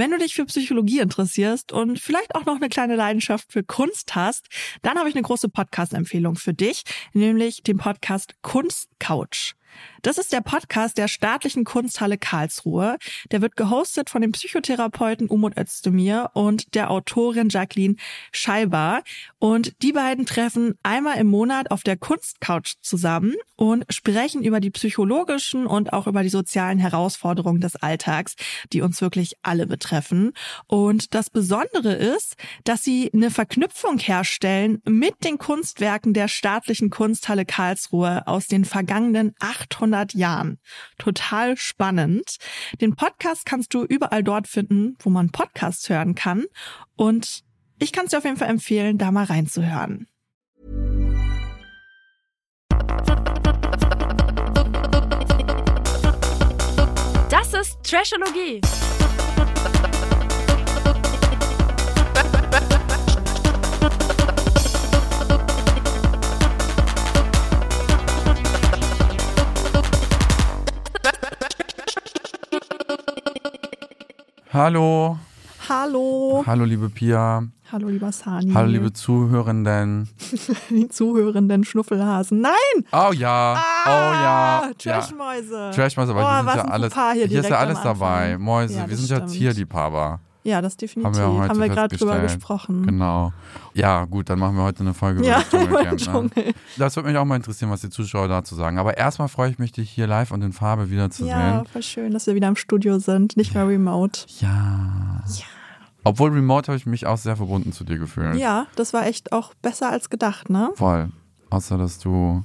Wenn du dich für Psychologie interessierst und vielleicht auch noch eine kleine Leidenschaft für Kunst hast, dann habe ich eine große Podcast-Empfehlung für dich, nämlich den Podcast Kunstcouch. Das ist der Podcast der Staatlichen Kunsthalle Karlsruhe. Der wird gehostet von dem Psychotherapeuten Umut Özdemir und der Autorin Jacqueline Scheiber. Und die beiden treffen einmal im Monat auf der Kunstcouch zusammen und sprechen über die psychologischen und auch über die sozialen Herausforderungen des Alltags, die uns wirklich alle betreffen. Und das Besondere ist, dass sie eine Verknüpfung herstellen mit den Kunstwerken der Staatlichen Kunsthalle Karlsruhe aus den vergangenen 800 Jahren. Total spannend. Den Podcast kannst du überall dort finden, wo man Podcasts hören kann. Und ich kann es dir auf jeden Fall empfehlen, da mal reinzuhören. Das ist Trashologie. Hallo. Hallo. Hallo, liebe Pia. Hallo, lieber Sani. Hallo, liebe Zuhörenden. die zuhörenden Schnuffelhasen. Nein! Oh ja. Ah, oh ja. Trashmäuse. Ja. Trashmäuse, aber Oh, hier sind ja alles. Hier Hier ist ja alles dabei. Mäuse, Ja, wir sind ja stimmt. Tierliebhaber. Ja, das definitiv. Haben wir Haben wir gerade drüber gesprochen. Genau. Ja, gut, dann machen wir heute eine Folge Ja, über das Dschungelcamp. Ne? Das würde mich auch mal interessieren, was die Zuschauer dazu sagen. Aber erstmal freue ich mich, dich hier live und in Farbe wiederzusehen. Ja, voll schön, dass wir wieder im Studio sind, nicht mehr remote. Ja. Obwohl Remote habe ich mich auch sehr verbunden zu dir gefühlt. Ja, das war echt auch besser als gedacht, ne? Voll. Außer, dass du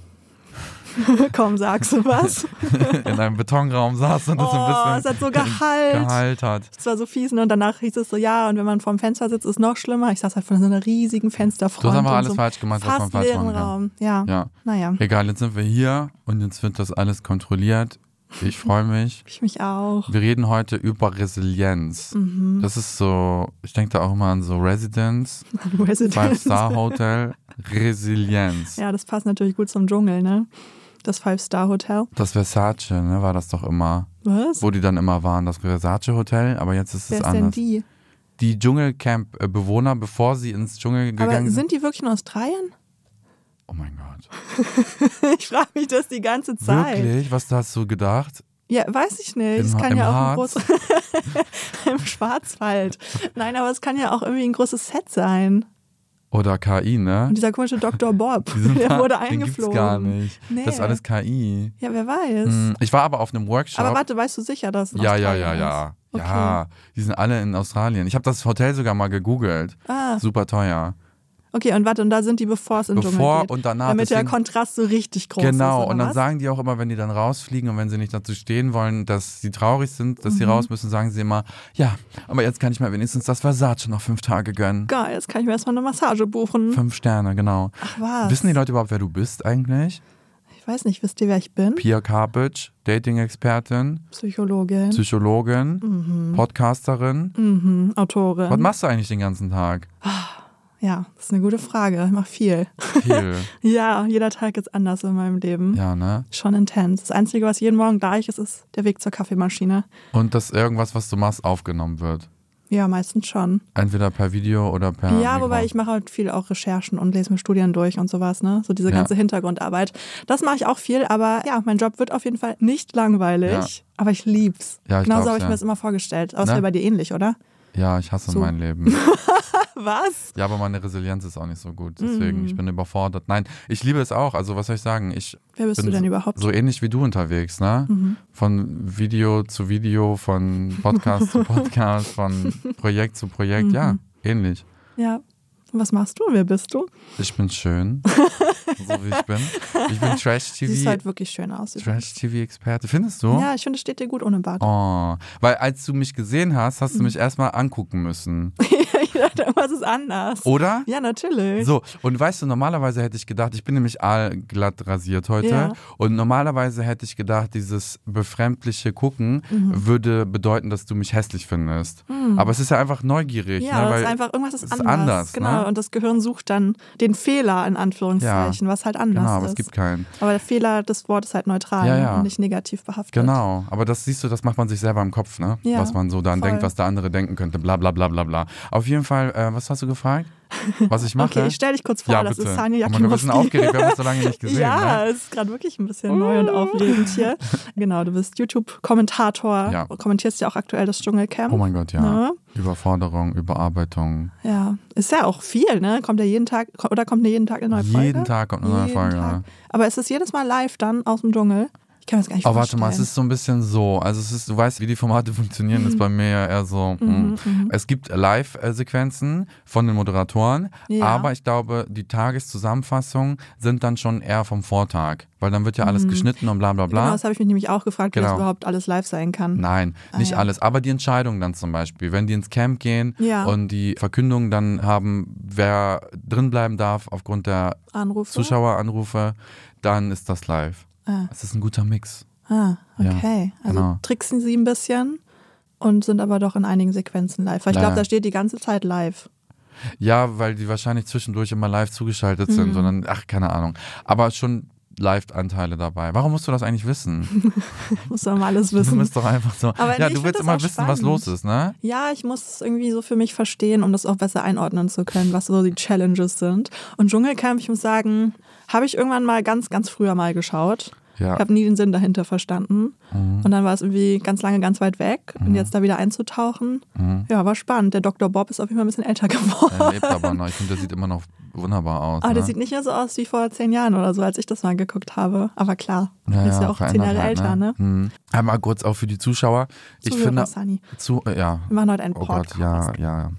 Komm, sagst du was? in einem Betonraum saßt und das Oh, ein bisschen es hat so Gehalt. Gehalt hat. Das war so fies ne? und danach hieß es so, ja, und wenn man vorm Fenster sitzt, ist noch schlimmer. Ich saß halt vor so einer riesigen Fensterfront. Du hast einfach in alles so falsch gemacht, was man falsch machen kann. Raum. Ja. Ja. Naja, Egal, jetzt sind wir hier und jetzt wird das alles kontrolliert. Ich freue mich. ich mich auch. Wir reden heute über Resilienz. Mhm. Das ist so, ich denke da auch immer an so Residence, Residence. Five-Star-Hotel, Resilienz. Ja, das passt natürlich gut zum Dschungel, ne? Das Five-Star-Hotel. Das Versace, ne, war das doch immer, Was? wo die dann immer waren, das Versace-Hotel, aber jetzt ist Wer es ist denn anders. die? Die Dschungelcamp-Bewohner, bevor sie ins Dschungel Aber gegangen sind. sind die wirklich in Australien? Oh mein Gott. Ich frage mich das die ganze Zeit. Wirklich? Was hast du gedacht? Ja, weiß ich nicht. Im- es kann ja auch ein großes im Schwarzwald. Nein, aber es kann ja auch irgendwie ein großes Set sein. Oder KI, ne? Und dieser komische Dr. Bob, der Fa- wurde Den gibt's eingeflogen. gar nicht. Nee. Das ist alles KI. Ja, wer weiß. Hm, Ich war aber auf einem Workshop. Aber warte, weißt du sicher, dass es ja, ja, ja, ist? ja. Okay. Ja, die sind alle in Australien. Ich habe das Hotel sogar mal gegoogelt. Ah, Super teuer. Okay, und warte, und da sind die, bevor es in den Dschungel Bevor geht. und danach. Damit der deswegen- Kontrast so richtig groß ist. Genau, und dann was? sagen die auch immer, wenn die dann rausfliegen und wenn sie nicht dazu stehen wollen, dass sie traurig sind, dass Mhm. sie raus müssen, sagen sie immer, ja, aber jetzt kann ich mir wenigstens das Versace noch fünf Tage gönnen. Geil, jetzt kann ich mir erstmal eine Massage buchen. Fünf Sterne, genau. Ach was? Wissen die Leute überhaupt, wer du bist eigentlich? Ich weiß nicht, wisst ihr, wer ich bin? Pia Karpic, Dating-Expertin, Psychologin, Psychologin, Podcasterin. mhm, Autorin. Was machst du eigentlich den ganzen Tag? Ja, das ist eine gute Frage. Ich mache viel. Viel. Ja, jeder Tag ist anders in meinem Leben. ja, ne? Schon intens. Das Einzige, was jeden Morgen gleich ist, ist der Weg zur Kaffeemaschine. Und dass irgendwas, was du machst, aufgenommen wird. Ja, meistens schon. Entweder per Video oder per. ja, Mikro. wobei ich mache halt viel auch Recherchen und lese mir Studien durch und sowas, ne? So diese Ja. ganze Hintergrundarbeit. Das mache ich auch viel, aber ja, mein Job wird auf jeden Fall nicht langweilig. Ja. Aber ich lieb's. Ja, ich Genauso habe ich ja. mir das immer vorgestellt. Aber es Ne? wäre bei dir ähnlich, oder? Ja, ich hasse So. mein Leben. Was? Ja, aber meine Resilienz ist auch nicht so gut. Deswegen, Mhm. ich bin überfordert. Nein, ich liebe es auch. Also, was soll ich sagen? Ich Wer bist bin du denn so- überhaupt? so ähnlich wie du unterwegs, ne? Mhm. Von Video zu Video, von Podcast zu Podcast, von Projekt zu Projekt. Ja, Mhm. ähnlich. Ja. Was machst du? Wer bist du? Ich bin schön, so wie ich bin. Ich bin siehst Trash-TV, halt wirklich schön aus. Trash-TV-Experte. Findest du? Ja, ich finde, es steht dir gut ohne Bart. Oh, weil als du mich gesehen hast, hast du Mhm. mich erstmal angucken müssen. ich dachte, irgendwas ist anders. Oder? Ja, natürlich. So, und weißt du, normalerweise hätte ich gedacht, ich bin nämlich allglatt rasiert heute. Ja. Und normalerweise hätte ich gedacht, dieses befremdliche Gucken Mhm. würde bedeuten, dass du mich hässlich findest. Aber es ist ja einfach neugierig. Ja, ne? Weil ist einfach, irgendwas ist, es anders. anders. Genau, Ne? und das Gehirn sucht dann den Fehler in Anführungszeichen, was halt anders Genau, aber ist. es gibt keinen. aber der Fehler des Wortes ist halt neutral Ja, ja. und nicht negativ behaftet. Genau, aber das siehst du, das macht man sich selber im Kopf, ne? Ja, was man so dann voll. denkt, was der andere denken könnte, bla bla bla bla bla. Auf jeden Fall, äh, was hast du gefragt? Was ich mache? Okay, ich stell dich kurz vor, ja, das bitte. ist Sanja Gott, wir Jakimowski. aufgeregt, wir haben uns so lange nicht gesehen. ja, Ne? es ist gerade wirklich ein bisschen neu und aufregend hier. Genau, du bist YouTube-Kommentator, Ja. kommentierst ja auch aktuell das Dschungelcamp. Oh mein Gott, ja. Ne? Überforderung, Überarbeitung. Ja, ist ja auch viel, ne? Kommt ja jeden Tag, oder kommt ja jeden Tag eine neue Folge? Jeden Tag kommt eine neue Jeden Folge. Tag. Aber ist es jedes Mal live dann aus dem Dschungel? Ich kann das gar nicht Oh, warte vorstellen. mal, es ist so ein bisschen so. Also es ist, du weißt, wie die Formate funktionieren, ist bei mir ja eher so. Mhm, mh. Es gibt Live-Sequenzen von den Moderatoren, Ja. aber ich glaube, die Tageszusammenfassungen sind dann schon eher vom Vortag, weil dann wird ja alles geschnitten und bla bla bla. Genau, das habe ich mich nämlich auch gefragt, wie Genau. das überhaupt alles live sein kann. Nein, nicht ja. alles. Aber die Entscheidung dann zum Beispiel, wenn die ins Camp gehen Ja. und die Verkündung dann haben, wer drin bleiben darf aufgrund der Anrufe? Zuschaueranrufe, dann ist das live. Ah. Es ist ein guter Mix. Ah, Ja, okay. also genau. tricksen sie ein bisschen und sind aber doch in einigen Sequenzen live. Weil ich Ja. glaube, da steht die ganze Zeit live. Ja, weil die wahrscheinlich zwischendurch immer live zugeschaltet Mhm. sind, sondern, ach, keine Ahnung. Aber schon Live-Anteile dabei. Warum musst du das eigentlich wissen? Muss man mal alles Du wissen. bist doch einfach so. Aber ja, ich du willst immer wissen, was los ist, ne? Ja, ich muss es irgendwie so für mich verstehen, um das auch besser einordnen zu können, was so die Challenges sind. Und Dschungelcamp, ich muss sagen, habe ich irgendwann mal ganz, ganz früher mal geschaut. Ja. Ich habe nie den Sinn dahinter verstanden. Mhm. Und dann war es irgendwie ganz lange ganz weit weg. Und jetzt da wieder einzutauchen, Mhm. ja, war spannend. Der Dr. Bob ist auf jeden Fall ein bisschen älter geworden. Er lebt aber noch. Ich finde, der sieht immer noch wunderbar aus. Aber ne? der sieht nicht mehr so aus wie vor zehn Jahren oder so, als ich das mal geguckt habe. Aber klar, ja, ist ja auch zehn Jahre halt, älter, ne? Mhm. Einmal kurz auch für die Zuschauer. Ich Zuhörer, finde, Sunny. zu, äh, ja. Wir machen heute einen Oh Podcast. Gott, ja, ja.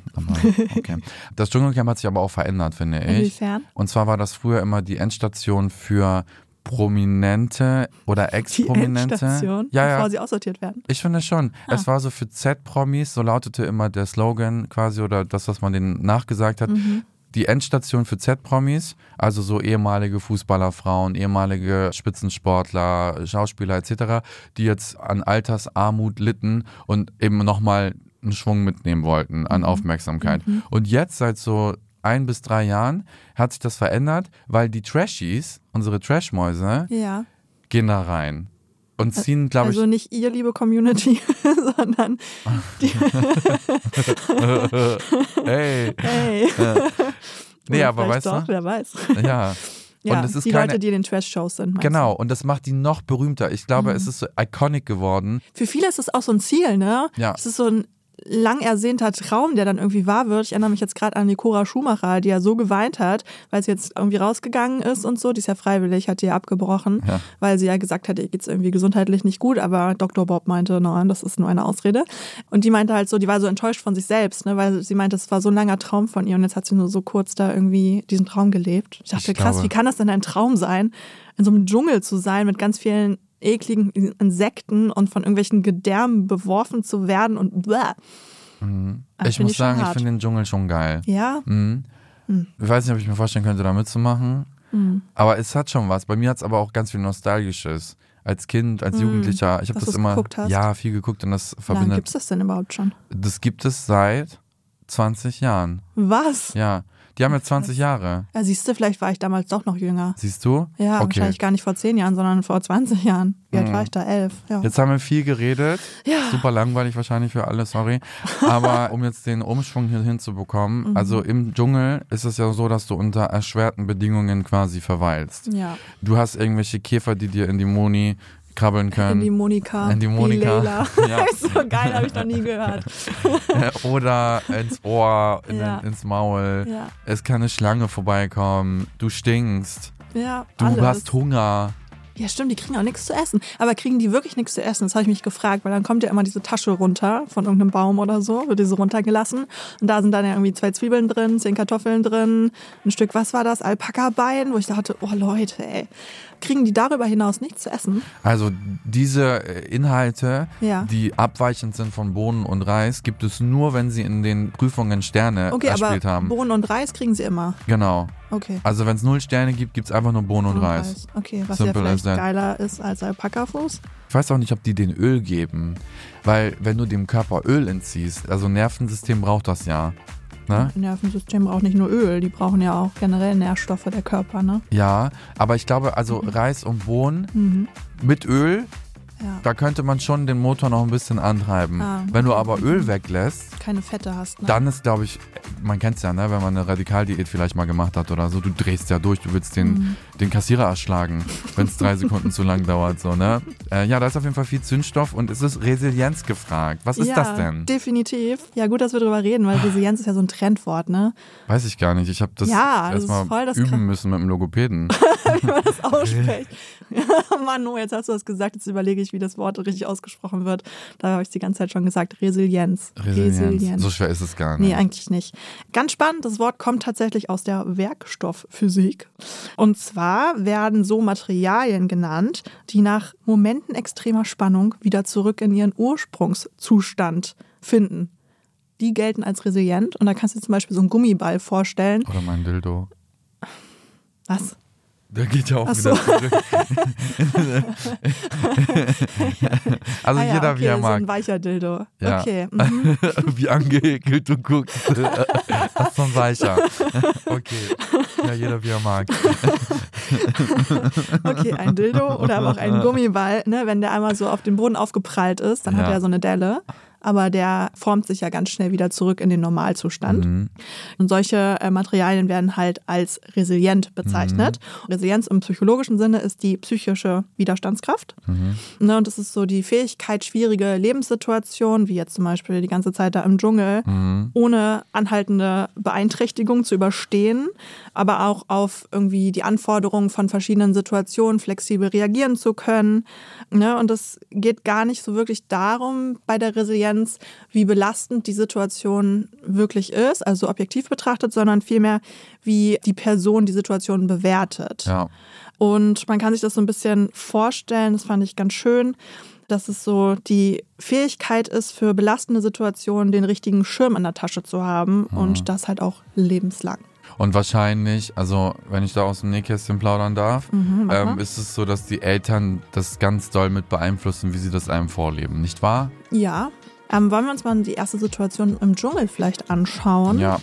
Okay. Das Dschungelcamp hat sich aber auch verändert, finde ich. Inwiefern? Und zwar war das früher immer die Endstation für Prominente oder Ex-Prominente. Endstation, Ja, bevor ja. sie aussortiert werden. Ich finde schon. Ah. Es war so für Z-Promis, so lautete immer der Slogan quasi oder das, was man denen nachgesagt hat. Mhm. Die Endstation für Z-Promis, also so ehemalige Fußballerfrauen, ehemalige Spitzensportler, Schauspieler etc., die jetzt an Altersarmut litten und eben nochmal einen Schwung mitnehmen wollten Mhm. an Aufmerksamkeit. Und jetzt seit so ein bis drei Jahren hat sich das verändert, weil die Trashies, unsere Trashmäuse, Ja. gehen da rein und ziehen, glaube Also ich, nicht ihr, liebe Community, sondern hey, hey. nee, Oder aber weißt doch, du, wer weiß. ja. Ja, und es ist die keine, Leute, die in den Trash-Shows sind. Genau, und das macht die noch berühmter. Ich glaube, Mhm. es ist so iconic geworden. Für viele ist es auch so ein Ziel, ne? Ja. Es ist so ein lang ersehnter Traum, der dann irgendwie wahr wird. Ich erinnere mich jetzt gerade an die Cora Schumacher, die ja so geweint hat, weil sie jetzt irgendwie rausgegangen ist und so. Die ist ja freiwillig, hat die ja abgebrochen, Ja. weil sie ja gesagt hat, ihr geht's irgendwie gesundheitlich nicht gut. Aber Dr. Bob meinte, nein, das ist nur eine Ausrede. Und die meinte halt so, die war so enttäuscht von sich selbst, ne? weil sie meinte, es war so ein langer Traum von ihr und jetzt hat sie nur so kurz da irgendwie diesen Traum gelebt. Ich dachte, Ich krass, glaube- wie kann das denn ein Traum sein, in so einem Dschungel zu sein mit ganz vielen ekligen Insekten und von irgendwelchen Gedärmen beworfen zu werden und bläh. Das ich find muss schon sagen, ich hart. finde den Dschungel schon geil. Ja, Mhm. Ich weiß nicht, ob ich mir vorstellen könnte, da mitzumachen. Mhm. Aber es hat schon was. Bei mir hat es aber auch ganz viel Nostalgisches. Als Kind, als Jugendlicher. Ich habe das immer ja viel geguckt und das wie lange verbindet. gibt's das denn überhaupt schon? Das gibt es seit 20 Jahren. Was? Ja, die haben jetzt 20 Jahre. Ja, siehst du, vielleicht war ich damals doch noch jünger. Siehst du? Ja, okay. wahrscheinlich gar nicht vor zehn Jahren, sondern vor 20 Jahren. Wie alt war ich da? Elf. Ja. Jetzt haben wir viel geredet. Ja. Super langweilig wahrscheinlich für alle, sorry. Aber um jetzt den Umschwung hier hinzubekommen, Mhm. also im Dschungel ist es ja so, dass du unter erschwerten Bedingungen quasi verweilst. ja. Du hast irgendwelche Käfer, die dir in die Moni krabbeln können. In die Monika. In die Monika. Ja. so geil, habe ich noch nie gehört. Oder ins Ohr, in Ja. ins Maul. Ja. Es kann eine Schlange vorbeikommen. Du stinkst. Ja, Du alles. hast Hunger. Ja, stimmt, die kriegen auch nichts zu essen. Aber kriegen die wirklich nichts zu essen? Das habe ich mich gefragt, weil dann kommt ja immer diese Tasche runter von irgendeinem Baum oder so, wird diese runtergelassen. Und da sind dann ja irgendwie zwei Zwiebeln drin, zehn Kartoffeln drin, ein Stück, was war das, Alpaka-Bein, wo ich dachte, oh Leute, ey, Kriegen die darüber hinaus nichts zu essen? Also diese äh, Inhalte, Ja. die abweichend sind von Bohnen und Reis, gibt es nur, wenn sie in den Prüfungen Sterne Okay, aber erspielt haben. Bohnen und Reis kriegen sie immer. genau. Okay. Also wenn es null Sterne gibt, gibt es einfach nur Bohnen und Reis. Okay, was Simple ja vielleicht geiler ist als Alpaka-Fuß. Ich weiß auch nicht, ob die den Öl geben, weil wenn du dem Körper Öl entziehst, also Nervensystem braucht das ja. Ne? Das Nervensystem braucht nicht nur Öl, die brauchen ja auch generell Nährstoffe der Körper, ne? Ja, aber ich glaube, also Reis und Bohnen Mhm. mit Öl, Ja. da könnte man schon den Motor noch ein bisschen antreiben. Ah, Wenn du aber Öl weglässt, Keine Fette hast, ne? dann ist, glaube ich, man kennt es ja, ne, wenn man eine Radikaldiät vielleicht mal gemacht hat oder so, du drehst ja durch, du willst den, Mhm. Den Kassierer erschlagen, wenn es drei Sekunden zu lang dauert, so, ne? Äh, ja, da ist auf jeden Fall viel Zündstoff und es ist Resilienz gefragt. Was ist ja, das denn? Definitiv. Ja, gut, dass wir drüber reden, weil Resilienz ist ja so ein Trendwort, ne? Weiß ich gar nicht. Ich habe das Ja, das ist voll erstmal das üben müssen mit dem Logopäden. Wie man das ausspricht. Mann, oh, jetzt hast du das gesagt, jetzt überlege ich, wie das Wort richtig ausgesprochen wird. Da habe ich die ganze Zeit schon gesagt. Resilienz. Resilienz. So schwer ist es gar nicht. Nee, eigentlich nicht. Ganz spannend, das Wort kommt tatsächlich aus der Werkstoffphysik. Und zwar werden so Materialien genannt, die nach Momenten extremer Spannung wieder zurück in ihren Ursprungszustand finden. Die gelten als resilient. Und da kannst du dir zum Beispiel so einen Gummiball vorstellen. Oder mein Dildo. Was? Der geht ja auch Ach wieder so. zurück. also Ah ja, jeder okay, wie er so mag. ein weicher Dildo. Ja. Okay. Mhm. wie angeekelt du guckst. das ist so ein weicher. Okay. Ja, jeder wie er mag. Okay, ein Dildo oder aber auch ein Gummiball, ne, wenn der einmal so auf den Boden aufgeprallt ist, dann hat Ja. er so eine Delle. Aber der formt sich ja ganz schnell wieder zurück in den Normalzustand. Mhm. Und solche äh, Materialien werden halt als resilient bezeichnet. Mhm. Resilienz im psychologischen Sinne ist die psychische Widerstandskraft. Mhm. Ne, und das ist so die Fähigkeit, schwierige Lebenssituationen, wie jetzt zum Beispiel die ganze Zeit da im Dschungel, Mhm. ohne anhaltende Beeinträchtigung zu überstehen, aber auch auf irgendwie die Anforderungen von verschiedenen Situationen flexibel reagieren zu können. Ne? Und es geht gar nicht so wirklich darum bei der Resilienz, wie belastend die Situation wirklich ist, also objektiv betrachtet, sondern vielmehr, wie die Person die Situation bewertet. Ja. Und man kann sich das so ein bisschen vorstellen, das fand ich ganz schön, dass es so die Fähigkeit ist, für belastende Situationen den richtigen Schirm an der Tasche zu haben und das halt auch lebenslang. Und wahrscheinlich, also wenn ich da aus dem Nähkästchen plaudern darf, Mhm, ähm, ist es so, dass die Eltern das ganz doll mit beeinflussen, wie sie das einem vorleben, nicht wahr? Ja. Ähm, wollen wir uns mal die erste Situation im Dschungel vielleicht anschauen? Ja.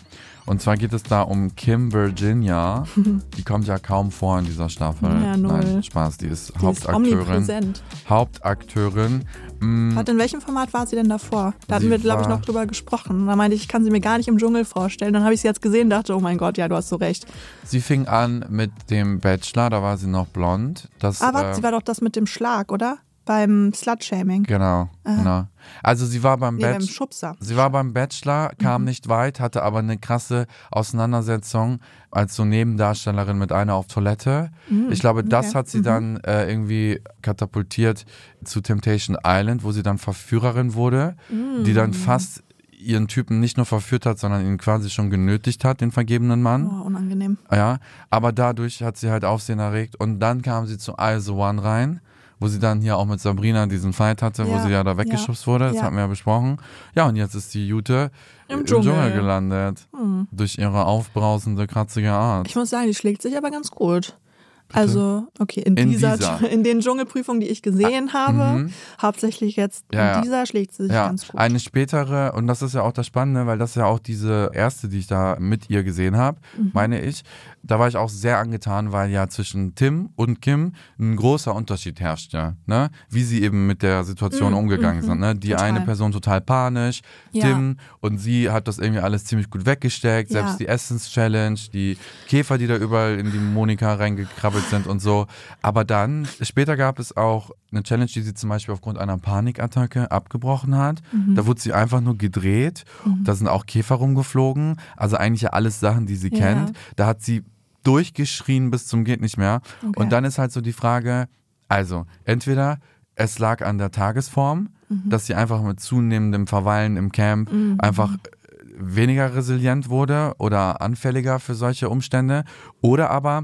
Und zwar geht es da um Kim Virginia. Die kommt ja kaum vor in dieser Staffel. Ja, null. Nein, Spaß, die ist Die ist Hauptakteurin. omnipräsent. Hauptakteurin. Warte, in welchem Format war sie denn davor? Da hatten Sie wir, glaube ich, noch drüber gesprochen. Da meinte ich, ich kann sie mir gar nicht im Dschungel vorstellen. Dann habe ich sie jetzt gesehen und dachte, oh mein Gott, ja, du hast so recht. Sie fing an mit dem Bachelor, da war sie noch blond. Das, Aber äh, sie war doch das mit dem Schlag, oder? Beim Slut-Shaming. Genau, genau. Also sie war beim Nee, beim Bachelor. Schubser. Sie war beim Bachelor, kam Mhm. nicht weit, hatte aber eine krasse Auseinandersetzung als so Nebendarstellerin mit einer auf Toilette. ich glaube, das Mhm. okay. hat sie dann äh, irgendwie katapultiert zu Temptation Island, wo sie dann Verführerin wurde, die Mhm. dann fast ihren Typen nicht nur verführt hat, sondern ihn quasi schon genötigt hat, den vergebenen Mann. Oh, unangenehm. Ja, aber dadurch hat sie halt Aufsehen erregt und dann kam sie zu I The One rein, wo sie dann hier auch mit Sabrina diesen Fight hatte, wo Ja, sie ja da weggeschubst wurde, das ja. hatten wir ja besprochen. Ja, und jetzt ist die Jute Im im, Dschungel. Dschungel. gelandet, Hm. durch ihre aufbrausende, kratzige Art. Ich muss sagen, die schlägt sich aber ganz gut. Also, okay, in, In dieser, dieser. in den Dschungelprüfungen, die ich gesehen habe, mhm. hauptsächlich jetzt Ja, ja. in dieser schlägt sie sich Ja, ganz gut. eine spätere, und das ist ja auch das Spannende, weil das ist ja auch diese erste, die ich da mit ihr gesehen habe, Mhm. meine ich. Da war ich auch sehr angetan, weil ja zwischen Tim und Kim ein großer Unterschied herrschte, ne? Wie sie eben mit der Situation Mhm, umgegangen mhm, sind, ne? Die total. eine Person total panisch, Ja. Tim und sie hat das irgendwie alles ziemlich gut weggesteckt, Ja. selbst die Essens-Challenge, die Käfer, die da überall in die Monika reingekrabbelt sind und so. Aber dann, später gab es auch eine Challenge, die sie zum Beispiel aufgrund einer Panikattacke abgebrochen hat. Mhm. Da wurde sie einfach nur gedreht. Da sind auch Käfer rumgeflogen. Also eigentlich ja alles Sachen, die sie Ja. kennt. Da hat sie durchgeschrien bis zum geht nicht mehr. Okay. Und dann ist halt so die Frage, also entweder es lag an der Tagesform, Mhm. dass sie einfach mit zunehmendem Verweilen im Camp einfach äh, weniger resilient wurde oder anfälliger für solche Umstände. Oder aber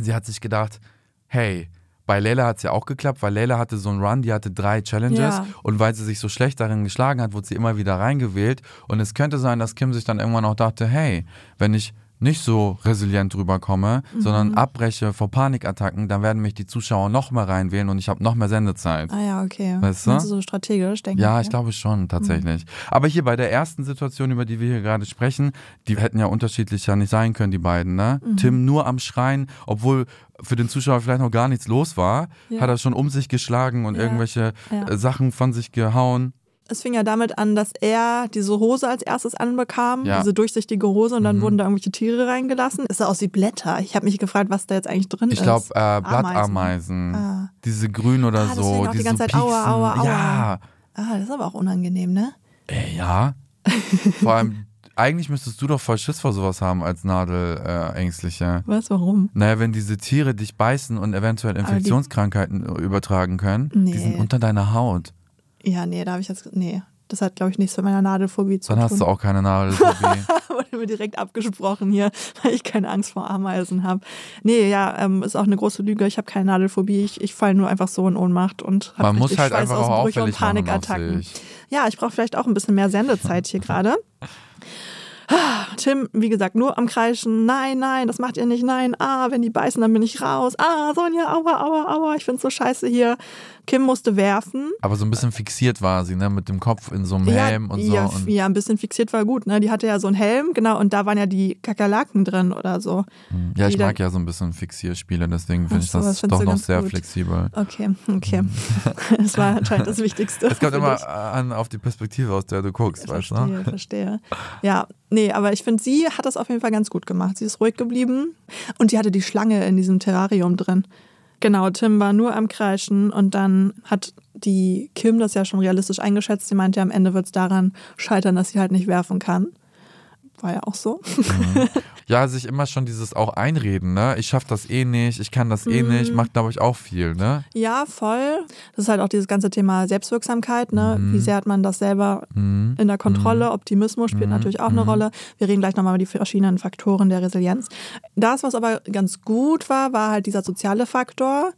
sie hat sich gedacht, hey, bei Leila hat es ja auch geklappt, weil Leila hatte so einen Run, die hatte drei Challenges Ja. und weil sie sich so schlecht darin geschlagen hat, wurde sie immer wieder reingewählt. Und es könnte sein, dass Kim sich dann irgendwann auch dachte, hey, wenn ich nicht so resilient rüberkomme, Mhm. sondern abbreche vor Panikattacken, dann werden mich die Zuschauer noch mehr reinwählen und ich habe noch mehr Sendezeit. Ah ja, okay. Weißt du? Meinst so strategisch, denke Ja, ich. ich glaube schon, tatsächlich. Aber hier bei der ersten Situation, über die wir hier gerade sprechen, die hätten ja unterschiedlich ja nicht sein können, die beiden, ne? Mhm. Tim nur am Schreien, obwohl für den Zuschauer vielleicht noch gar nichts los war, Ja. hat er schon um sich geschlagen und Ja. irgendwelche Ja. äh, Sachen von sich gehauen. Es fing ja damit an, dass er diese Hose als erstes anbekam, Ja. diese durchsichtige Hose, und dann Mhm. wurden da irgendwelche Tiere reingelassen. Es sah aus wie Blätter. Ich habe mich gefragt, was da jetzt eigentlich drin Ich ist. glaube, äh, Ameisen. Blattameisen. Ah. Diese grün oder Ah, so. auch die die ganze so Zeit, aua, aua, aua. Ja. Ah, das ist aber auch unangenehm, ne? Äh, ja. Vor allem, eigentlich müsstest du doch voll Schiss vor sowas haben als Nadelängstlicher. Äh. Was, warum? Naja, wenn diese Tiere dich beißen und eventuell die- Infektionskrankheiten übertragen können, die Nee. sind unter deiner Haut. Ja, nee, da habe ich jetzt. Nee. Das hat, glaube ich, nichts mit meiner Nadelphobie zu Dann tun. hast du auch keine Nadelphobie. Wurde mir direkt abgesprochen hier, weil ich keine Angst vor Ameisen habe. Nee, ja, ähm, ist auch eine große Lüge. Ich habe keine Nadelphobie. Ich, ich falle nur einfach so in Ohnmacht und habe Man muss richtig halt einfach auch und machen Panikattacken. sich. Ja, ich brauche vielleicht auch ein bisschen mehr Sendezeit hier gerade. Tim, wie gesagt, nur am Kreischen. Nein, nein, das macht ihr nicht. Nein, ah, wenn die beißen, dann bin ich raus. Ah, Sonja, aua, aua, aua, ich find's so scheiße hier. Kim musste werfen. Aber so ein bisschen fixiert war sie, ne? Mit dem Kopf in so einem Helm und so. ja, und ja, ein bisschen fixiert war gut. Ne? Die hatte ja so einen Helm, genau, und da waren ja die Kakerlaken drin oder so. ja, ich mag ja so ein bisschen Fixierspiele, deswegen finde ich so, das doch noch sehr gut. flexibel. Okay, okay. Das war anscheinend das Wichtigste. Es kommt immer an auf die Perspektive, aus der du guckst, weißt du? Verstehe, verstehe. Ja, nee, aber ich finde, sie hat das auf jeden Fall ganz gut gemacht. Sie ist ruhig geblieben und die hatte die Schlange in diesem Terrarium drin. Genau, Tim war nur am Kreischen und dann hat die Kim das ja schon realistisch eingeschätzt. Sie meinte, am Ende wird es daran scheitern, dass sie halt nicht werfen kann. War ja auch so. Ja, sich immer schon dieses auch einreden, ne? Ich schaff das eh nicht, ich kann das eh Mhm. nicht, macht, glaube ich, auch viel, ne? Ja, voll. Das ist halt auch dieses ganze Thema Selbstwirksamkeit. Ne? Mhm. Wie sehr hat man das selber in der Kontrolle? Optimismus spielt Mhm. natürlich auch eine Rolle. Wir reden gleich nochmal über die verschiedenen Faktoren der Resilienz. Das, was aber ganz gut war, war halt dieser soziale Faktor,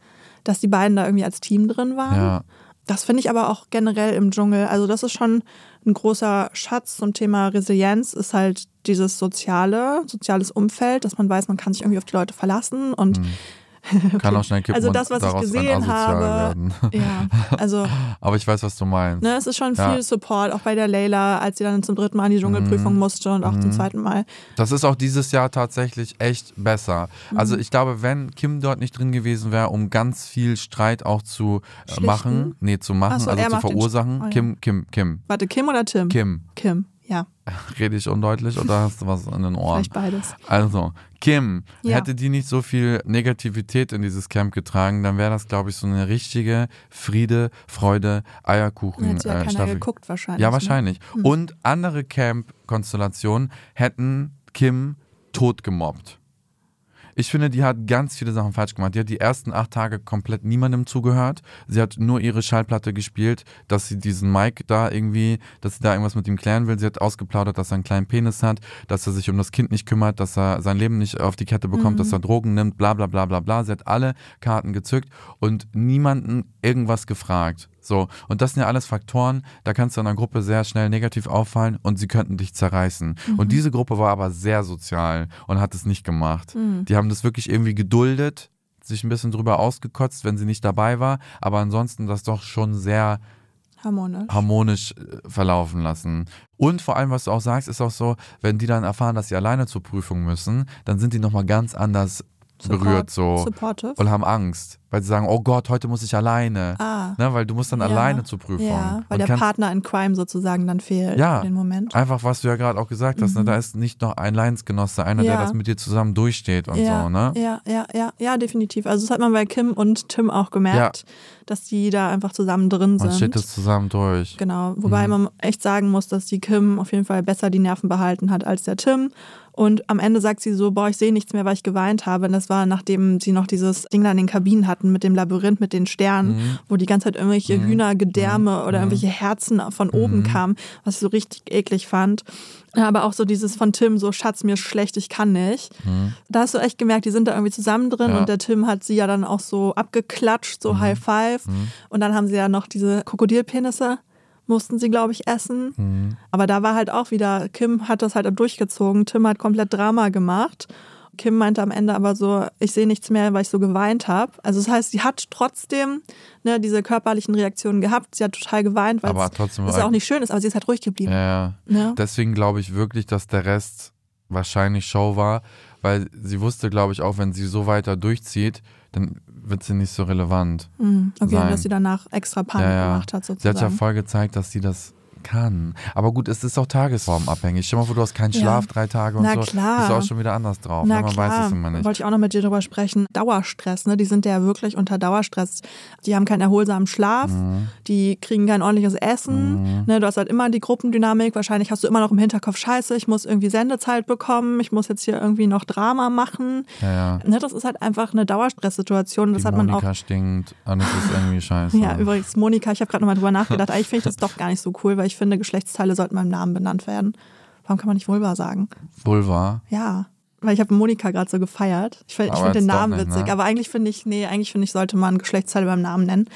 dass die beiden da irgendwie als Team drin waren. Ja. Das finde ich aber auch generell im Dschungel. Also das ist schon ein großer Schatz zum Thema Resilienz, ist halt dieses soziale, soziales Umfeld, dass man weiß, man kann sich irgendwie auf die Leute verlassen und Kann auch schnell kippen Also das, was ich gesehen habe, ja, also Aber ich weiß, was du meinst. ne, es ist schon Ja. viel Support, auch bei der Leila, als sie dann zum dritten Mal an die Dschungelprüfung Mhm. musste und auch zum zweiten Mal. Das ist auch dieses Jahr tatsächlich echt besser. Mhm. Also ich glaube, wenn Kim dort nicht drin gewesen wäre, um ganz viel Streit auch zu äh, Schlichten? machen, nee, zu machen, Ach so, also zu verursachen, oh ja. Kim, Kim, Kim, Warte, Kim oder Tim? Kim. Kim, ja, Rede ich undeutlich oder hast du was in den Ohren? vielleicht beides. Also, Kim, Ja. hätte die nicht so viel Negativität in dieses Camp getragen, dann wäre das, glaube ich, so eine richtige Friede, Freude, Eierkuchen sie ja äh, keiner Staffel. geguckt wahrscheinlich. Ja, ne? wahrscheinlich. Und andere Camp-Konstellationen hätten Kim tot gemobbt. Ich finde, die hat ganz viele Sachen falsch gemacht. Die hat die ersten acht Tage komplett niemandem zugehört. Sie hat nur ihre Schallplatte gespielt, dass sie diesen Mike da irgendwie, dass sie da irgendwas mit ihm klären will. Sie hat ausgeplaudert, dass er einen kleinen Penis hat, dass er sich um das Kind nicht kümmert, dass er sein Leben nicht auf die Kette bekommt, dass er Drogen nimmt, bla bla bla bla bla. Sie hat alle Karten gezückt und niemanden irgendwas gefragt. So, und das sind ja alles Faktoren, da kannst du in einer Gruppe sehr schnell negativ auffallen und sie könnten dich zerreißen. Und diese Gruppe war aber sehr sozial und hat es nicht gemacht. Die haben das wirklich irgendwie geduldet, sich ein bisschen drüber ausgekotzt, wenn sie nicht dabei war, aber ansonsten das doch schon sehr Harmonisch. harmonisch äh, verlaufen lassen. Und vor allem, was du auch sagst, ist auch so, wenn die dann erfahren, dass sie alleine zur Prüfung müssen, dann sind die nochmal ganz anders Support- berührt so Supportive. und haben Angst, weil sie sagen, oh Gott, heute muss ich alleine. Ah. Ne, weil du musst dann Ja. alleine zur Prüfung. Ja, weil und der Partner in Crime sozusagen dann fehlt Ja. für den Moment. Einfach, was du ja gerade auch gesagt hast, ne, da ist nicht noch ein Leidensgenosse, einer, der Mhm. Ja. das mit dir zusammen durchsteht und ja, so, ne? ja, ja, ja, ja, definitiv. Also das hat man bei Kim und Tim auch gemerkt, dass die da einfach zusammen drin Man steht sind. das zusammen durch. Genau, wobei man echt sagen muss, dass die Kim auf jeden Fall besser die Nerven behalten hat als der Tim. Und am Ende sagt sie so, boah, ich sehe nichts mehr, weil ich geweint habe. Und das war, nachdem sie noch dieses Ding da in den Kabinen hatten, hatten mit dem Labyrinth, mit den Sternen, Mhm. wo die ganze Zeit irgendwelche Hühnergedärme oder irgendwelche Herzen von oben Mhm. kamen, was ich so richtig eklig fand. Aber auch so dieses von Tim, so Schatz, mir ist schlecht, ich kann nicht. Da hast du echt gemerkt, die sind da irgendwie zusammen drin Mhm. Ja. und der Tim hat sie ja dann auch so abgeklatscht, so High Five. Und dann haben sie ja noch diese Krokodilpenisse, mussten sie, glaube ich, essen. Mhm. Aber da war halt auch wieder, Kim hat das halt durchgezogen, Tim hat komplett Drama gemacht. Kim meinte am Ende aber so, ich sehe nichts mehr, weil ich so geweint habe. Also das heißt, sie hat trotzdem ne, diese körperlichen Reaktionen gehabt. Sie hat total geweint, weil es auch nicht schön ist, aber sie ist halt ruhig geblieben. Ja, Ja. Deswegen glaube ich wirklich, dass der Rest wahrscheinlich Show war, weil sie wusste, glaube ich, auch wenn sie so weiter durchzieht, dann wird sie nicht so relevant. Hm, Okay, sein. dass sie danach extra Panik Ja, ja. gemacht hat Sie hat sozusagen. ja voll gezeigt, dass sie das kann. Aber gut, es ist auch tagesformabhängig. Stell mal vor, du hast keinen Ja. Schlaf drei Tage und Na so. klar. Bist du auch schon wieder anders drauf. Na ne? Man klar, weiß es immer nicht. wollte ich auch noch mit dir drüber sprechen. Dauerstress, ne? Die sind ja wirklich unter Dauerstress. Die haben keinen erholsamen Schlaf, Mhm. die kriegen kein ordentliches Essen. Ne? Du hast halt immer die Gruppendynamik. Wahrscheinlich hast du immer noch im Hinterkopf, scheiße, ich muss irgendwie Sendezeit bekommen, ich muss jetzt hier irgendwie noch Drama machen. Ja, ja. Ne? Das ist halt einfach eine Dauerstresssituation. Das Die hat man Monika auch. stinkt und es ist irgendwie scheiße. Ja, übrigens, Monika, ich habe gerade nochmal drüber nachgedacht. Eigentlich finde ich das doch gar nicht so cool, weil ich finde, Geschlechtsteile sollten beim Namen benannt werden. Warum kann man nicht Vulva sagen? Vulva. Ja, weil ich habe Monika gerade so gefeiert. Ich, ich finde den Namen nicht, witzig, ne? aber eigentlich finde ich, nee, eigentlich finde ich, sollte man Geschlechtsteile beim Namen nennen,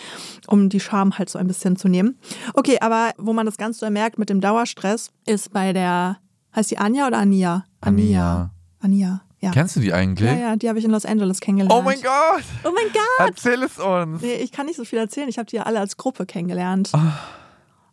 um die Scham halt so ein bisschen zu nehmen. Okay, aber wo man das ganz so merkt mit dem Dauerstress, ist bei der, heißt die Anja oder Ania? Ania. Ania, ja. Kennst du die eigentlich? ja, ja, die habe ich in Los Angeles kennengelernt. Oh mein Gott! Oh mein Gott! Erzähl es uns! Nee, ich kann nicht so viel erzählen. Ich habe die ja alle als Gruppe kennengelernt.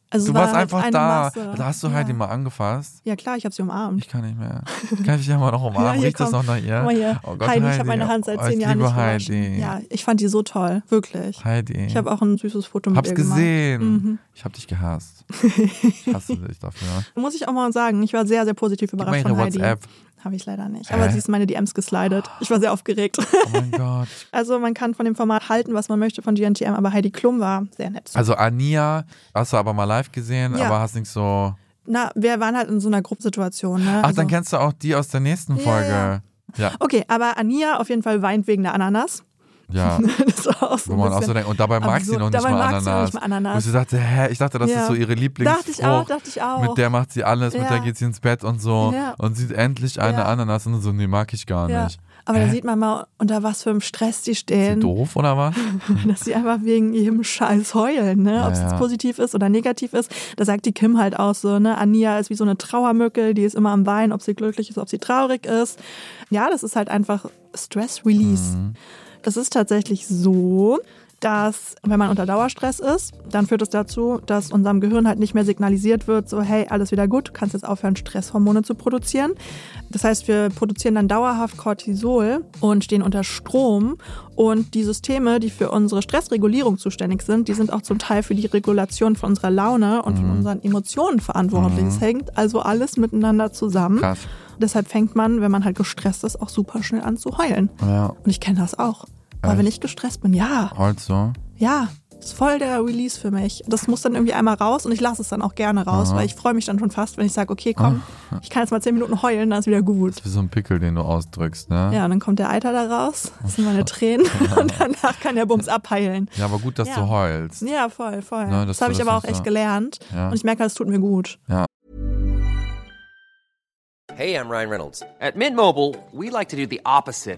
Also Du war warst halt einfach eine da. Masse. Da hast du ja. Heidi mal angefasst. Ja klar, ich habe sie umarmt. Ich kann nicht mehr. Kann ich dich ja mal noch Ja, umarmen? hier, Riecht das komm. noch nach ihr? Mal hier. Oh Gott, Heidi, ich habe meine Hand seit Oh, zehn ich Jahren nicht gewaschen. Heidi. Ja, ich fand die so toll, wirklich. Heidi. Ich habe auch ein süßes Foto mit Hab's ihr gemacht. Mhm. gesehen. Ich hab dich gehasst. Ich hasse dich dafür. Muss ich auch mal sagen, ich war sehr, sehr positiv überrascht ihre von Heidi. WhatsApp. Habe ich leider nicht. Hä? Aber sie ist in meine DMs geslidet. Ich war sehr aufgeregt. Oh mein Gott. Also man kann von dem Format halten, was man möchte von GNTM, aber Heidi Klum war sehr nett. Also Ania hast du aber mal live gesehen, Ja. aber hast nicht so. Na, wir waren halt in so einer Gruppensituation. Ne? Ach, also, dann kennst du auch die aus der nächsten Ja, Folge. Ja, Okay, aber Ania auf jeden Fall weint wegen der Ananas. Ja. das war auch so Wo man auch so denkt, und dabei mag sie noch nicht Dabei mal mag sie noch Ananas. nicht mal Ananas. Und sie dachte, hä, ich dachte, das Ja. ist so ihre Lieblingsfrucht. Dachte ich auch, dachte ich auch. Mit der macht sie alles, mit Ja. der geht sie ins Bett und so. Ja. Und sieht endlich eine. Ananas und so, nee, mag ich gar ja. nicht. Aber da Hä? sieht man mal, unter was für einem Stress die Ist sie stehen. doof oder was? dass sie einfach wegen ihrem Scheiß heulen, ne? Ob es jetzt positiv ist oder negativ ist. Da sagt die Kim halt auch so, ne? Ania ist wie so eine Trauermücke, die ist immer am Weinen, ob sie glücklich ist, ob sie traurig ist. Ja, das ist halt einfach Stress Release. Mhm. Das ist tatsächlich so, dass wenn man unter Dauerstress ist, dann führt es dazu, dass unserem Gehirn halt nicht mehr signalisiert wird, so hey, alles wieder gut, du kannst jetzt aufhören, Stresshormone zu produzieren. Das heißt, wir produzieren dann dauerhaft Cortisol und stehen unter Strom. Und die Systeme, die für unsere Stressregulierung zuständig sind, die sind auch zum Teil für die Regulation von unserer Laune und von unseren Emotionen verantwortlich. Es hängt also alles miteinander zusammen. Krass. Deshalb fängt man, wenn man halt gestresst ist, auch super schnell an zu heulen. Ja, Und ich kenne das auch. Aber Echt? wenn ich gestresst bin, ja, heult so. ja, ist voll der Release für mich. Das muss dann irgendwie einmal raus und ich lasse es dann auch gerne raus, weil ich freue mich dann schon fast, wenn ich sage, okay, komm, ich kann jetzt mal zehn Minuten heulen, dann ist wieder gut. Das ist wie so ein Pickel, den du ausdrückst, ne? Ja, und dann kommt der Eiter da raus, das sind meine Tränen und danach kann der Bums abheilen. Ja, aber gut, dass Ja. du heulst. Ja, voll, voll. Ne, das habe ich aber auch echt so- gelernt Ja. und ich merke, das tut mir gut. Hey, I'm Ryan Reynolds. At Mint Mobile, we like to do the opposite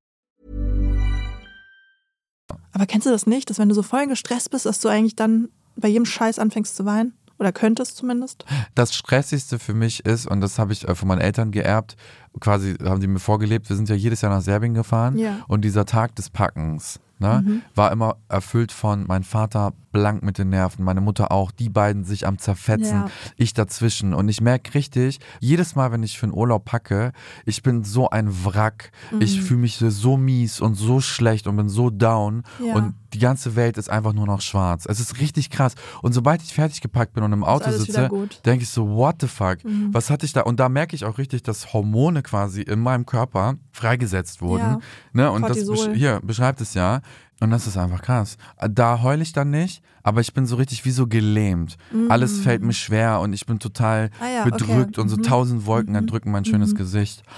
Aber kennst du das nicht, dass wenn du so voll gestresst bist, dass du eigentlich dann bei jedem Scheiß anfängst zu weinen? Oder könntest zumindest? Das Stressigste für mich ist, und das habe ich äh, von meinen Eltern geerbt, quasi haben die mir vorgelebt, wir sind ja jedes Jahr nach Serbien gefahren Ja. und dieser Tag des Packens. Ne, Mhm. war immer erfüllt von mein Vater blank mit den Nerven, meine Mutter auch, die beiden sich am zerfetzen, Ja. ich dazwischen. Und ich merke richtig, jedes Mal, wenn ich für einen Urlaub packe, ich bin so ein Wrack. Ich Mhm. fühle mich so, mies und so schlecht und bin so down. Ja. Und die ganze Welt ist einfach nur noch schwarz. Es ist richtig krass. Und sobald ich fertig gepackt bin und im Auto sitze. Mhm. denke ich so, what the fuck? Was hatte ich da? Und da merke ich auch richtig, dass Hormone quasi in meinem Körper freigesetzt wurden. Ja. Ne? Und das Cortisol. besch hier beschreibt es ja. Und das ist einfach krass. Da heule ich dann nicht, aber ich bin so richtig wie so gelähmt. Alles fällt mir schwer und ich bin total Mm. Ah ja, bedrückt okay. und so Mhm. tausend Wolken erdrücken mein schönes Gesicht.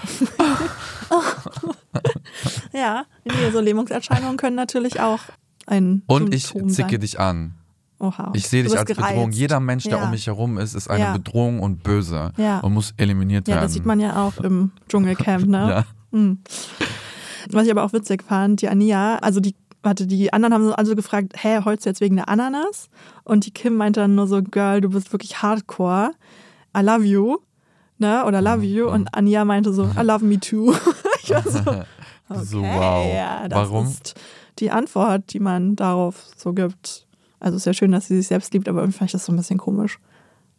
Ja, so Lähmungserscheinungen können natürlich auch ein Und ich Symptom zicke sein. dich an. Oha. Ich sehe dich als Bedrohung. gereizt. Jeder Mensch, der ja. um mich herum ist, ist eine Ja. Bedrohung und böse Ja. und muss eliminiert Ja, werden. das sieht man ja auch im Dschungelcamp, ne? Ja. Hm. Was ich aber auch witzig fand, die Ania, also die, warte, die anderen haben also gefragt, hä, heulst du jetzt wegen der Ananas? Und die Kim meinte dann nur so, Girl, du bist wirklich hardcore. I love you. Ne? Oder love you. Und Ania meinte so, I love me too. ich war so, okay, So, wow. ja, das Warum? ist die Antwort, die man darauf so gibt. Also ist ja schön, dass sie sich selbst liebt, aber irgendwie fand ich das so ein bisschen komisch.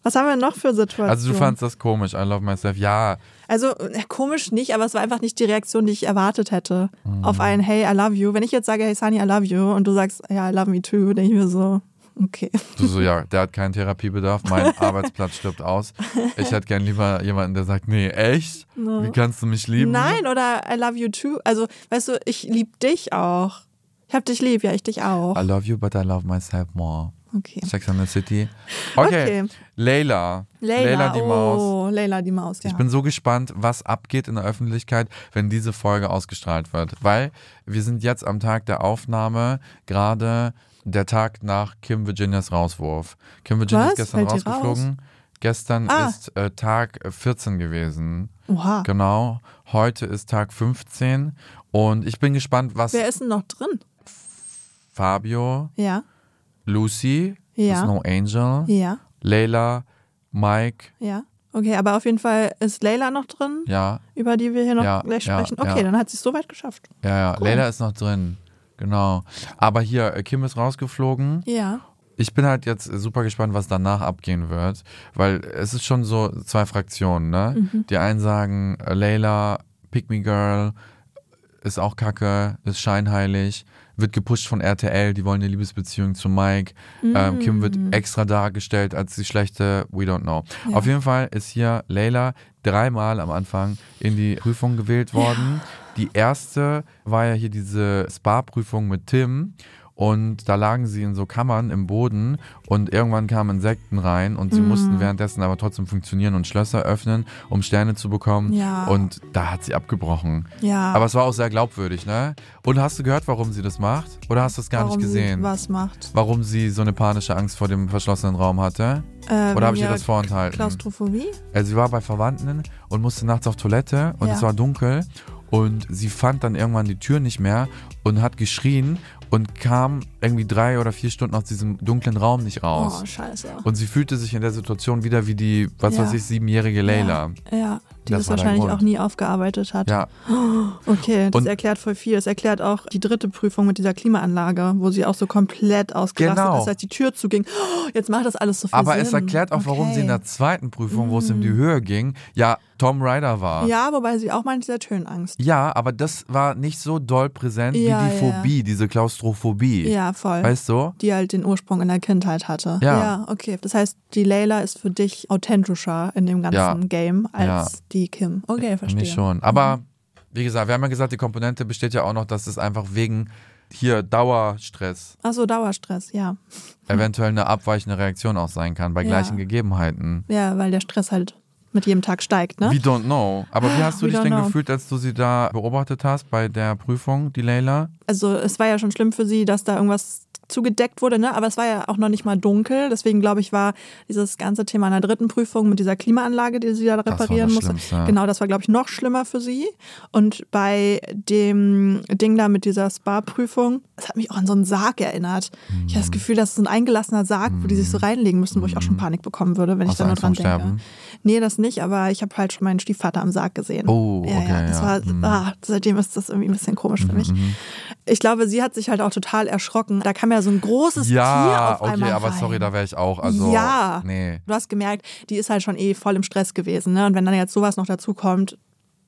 Was haben wir noch für Situationen? Also du fandst das komisch, I love myself. Ja, Also äh, komisch nicht, aber es war einfach nicht die Reaktion, die ich erwartet hätte Mhm. auf ein Hey, I love you. Wenn ich jetzt sage, hey Sunny, I love you und du sagst, ja, I love me too, denke ich mir so, okay. du so, ja, der hat keinen Therapiebedarf, mein Arbeitsplatz stirbt aus. Ich hätte gern lieber jemanden, der sagt, nee, echt? Wie kannst du mich lieben? Nein, oder I love you too. Also, weißt du, ich liebe dich auch. Ich hab dich lieb, ja, ich dich auch. I love you, but I love myself more. Okay. Sex and the City. Okay, Okay. Leila. Leila, die oh, Maus. Leila die Maus, ja. Ich bin so gespannt, was abgeht in der Öffentlichkeit, wenn diese Folge ausgestrahlt wird. Weil wir sind jetzt am Tag der Aufnahme, gerade der Tag nach Kim Virginias Rauswurf. Kim Virginia Was? ist gestern Fällt rausgeflogen. Gestern Ah. ist äh, Tag 14 gewesen. Oha. Genau. Heute ist Tag 15. Und ich bin gespannt, was Wer ist denn noch drin? Fabio, Ja, Lucy, Ja. Snow Angel, ja, Layla, Mike, ja. Okay, aber auf jeden Fall ist Leila noch drin, ja, über die wir hier noch Ja, gleich sprechen. Okay, dann hat sie es so weit geschafft. ja, ja. Cool. Layla ist noch drin. Genau. Aber hier, äh, Kim ist rausgeflogen. Ja. Ich bin halt jetzt super gespannt, was danach abgehen wird, weil es ist schon so zwei Fraktionen, ne? Mhm. Die einen sagen, äh, Layla, Pick Me Girl, ist auch kacke, ist scheinheilig, wird gepusht von RTL, die wollen eine Liebesbeziehung zu Mike. Ähm, Kim wird Mm. extra dargestellt als die schlechte, we don't know. Auf jeden Fall ist hier Layla dreimal am Anfang in die Prüfung gewählt worden. Die erste war ja hier diese Spa-Prüfung mit Tim. Und da lagen sie in so Kammern im Boden und irgendwann kamen Insekten rein und sie Mm. mussten währenddessen aber trotzdem funktionieren und Schlösser öffnen, um Sterne zu bekommen. Ja. Und da hat sie abgebrochen. Ja. Aber es war auch sehr glaubwürdig, ne? Und hast du gehört, warum sie das macht? Oder hast du es gar Warum nicht gesehen? Was macht. Warum sie so eine panische Angst vor dem verschlossenen Raum hatte? Äh, Oder habe ich dir das vorenthalten? Klaustrophobie? Also sie war bei Verwandten und musste nachts auf Toilette und Ja. es war dunkel und sie fand dann irgendwann die Tür nicht mehr und hat geschrien und kam irgendwie drei oder vier Stunden aus diesem dunklen Raum nicht raus. Oh, scheiße. Und sie fühlte sich in der Situation wieder wie die, was Ja. weiß ich, siebenjährige Leila. Ja, ja die Das das, wahrscheinlich auch nie aufgearbeitet hat. Ja, Okay, das Und- erklärt voll viel. Das erklärt auch die dritte Prüfung mit dieser Klimaanlage, wo sie auch so komplett ausgerastet Genau. ist, als die Tür zuging. Oh, jetzt macht das alles so viel aber Sinn. es erklärt auch, warum sie in der Okay. zweiten Prüfung, wo es um die Höhe ging, ja Tom Ryder war. Ja, wobei sie auch meint, dieser Höhenangst. Ja, aber das war nicht so doll präsent Ja, wie die. Phobie, diese Klaustrophobie. Ja, voll. Weißt du? die halt den Ursprung in der Kindheit hatte. Ja. okay. Das heißt, die Layla ist für dich authentischer in dem ganzen Ja. Game als Ja. die Kim. Okay, verstehe. Nicht schon. Aber wie gesagt, wir haben ja gesagt, die Komponente besteht ja auch noch, dass es einfach wegen hier Dauerstress Achso, Dauerstress, ja. eventuell eine abweichende Reaktion auch sein kann bei Ja. gleichen Gegebenheiten. Ja, weil der Stress halt mit jedem Tag steigt, ne? We don't know. Aber wie hast du We dich denn know. gefühlt, als du sie da beobachtet hast bei der Prüfung, die Leila? Also es war ja schon schlimm für sie, dass da irgendwas zugedeckt wurde, ne? Aber es war ja auch noch nicht mal dunkel. Deswegen glaube ich, war dieses ganze Thema in der dritten Prüfung mit dieser Klimaanlage, die sie da reparieren musste. Genau, das war, glaube ich, noch schlimmer für sie. Und bei dem Ding da mit dieser Spa-Prüfung, das hat mich auch an so einen Sarg erinnert. Ich habe das Gefühl, das ist so ein eingelassener Sarg, wo die sich so reinlegen müssen, wo ich auch schon Panik bekommen würde, wenn Hast ich da nur dran denke. Sterben? Nee, das nicht, aber ich habe halt schon meinen Stiefvater am Sarg gesehen. Oh, ja, okay, ja. Das ja. war, Mhm. ah, seitdem ist das irgendwie ein bisschen komisch für mich. ich glaube, sie hat sich halt auch total erschrocken. Da kam ja so ein großes Tier Ja, auf einmal okay, aber rein. sorry, da wäre ich auch. Also, ja. nee. Du hast gemerkt, die ist halt schon eh voll im Stress gewesen. Ne? Und wenn dann jetzt sowas noch dazu kommt,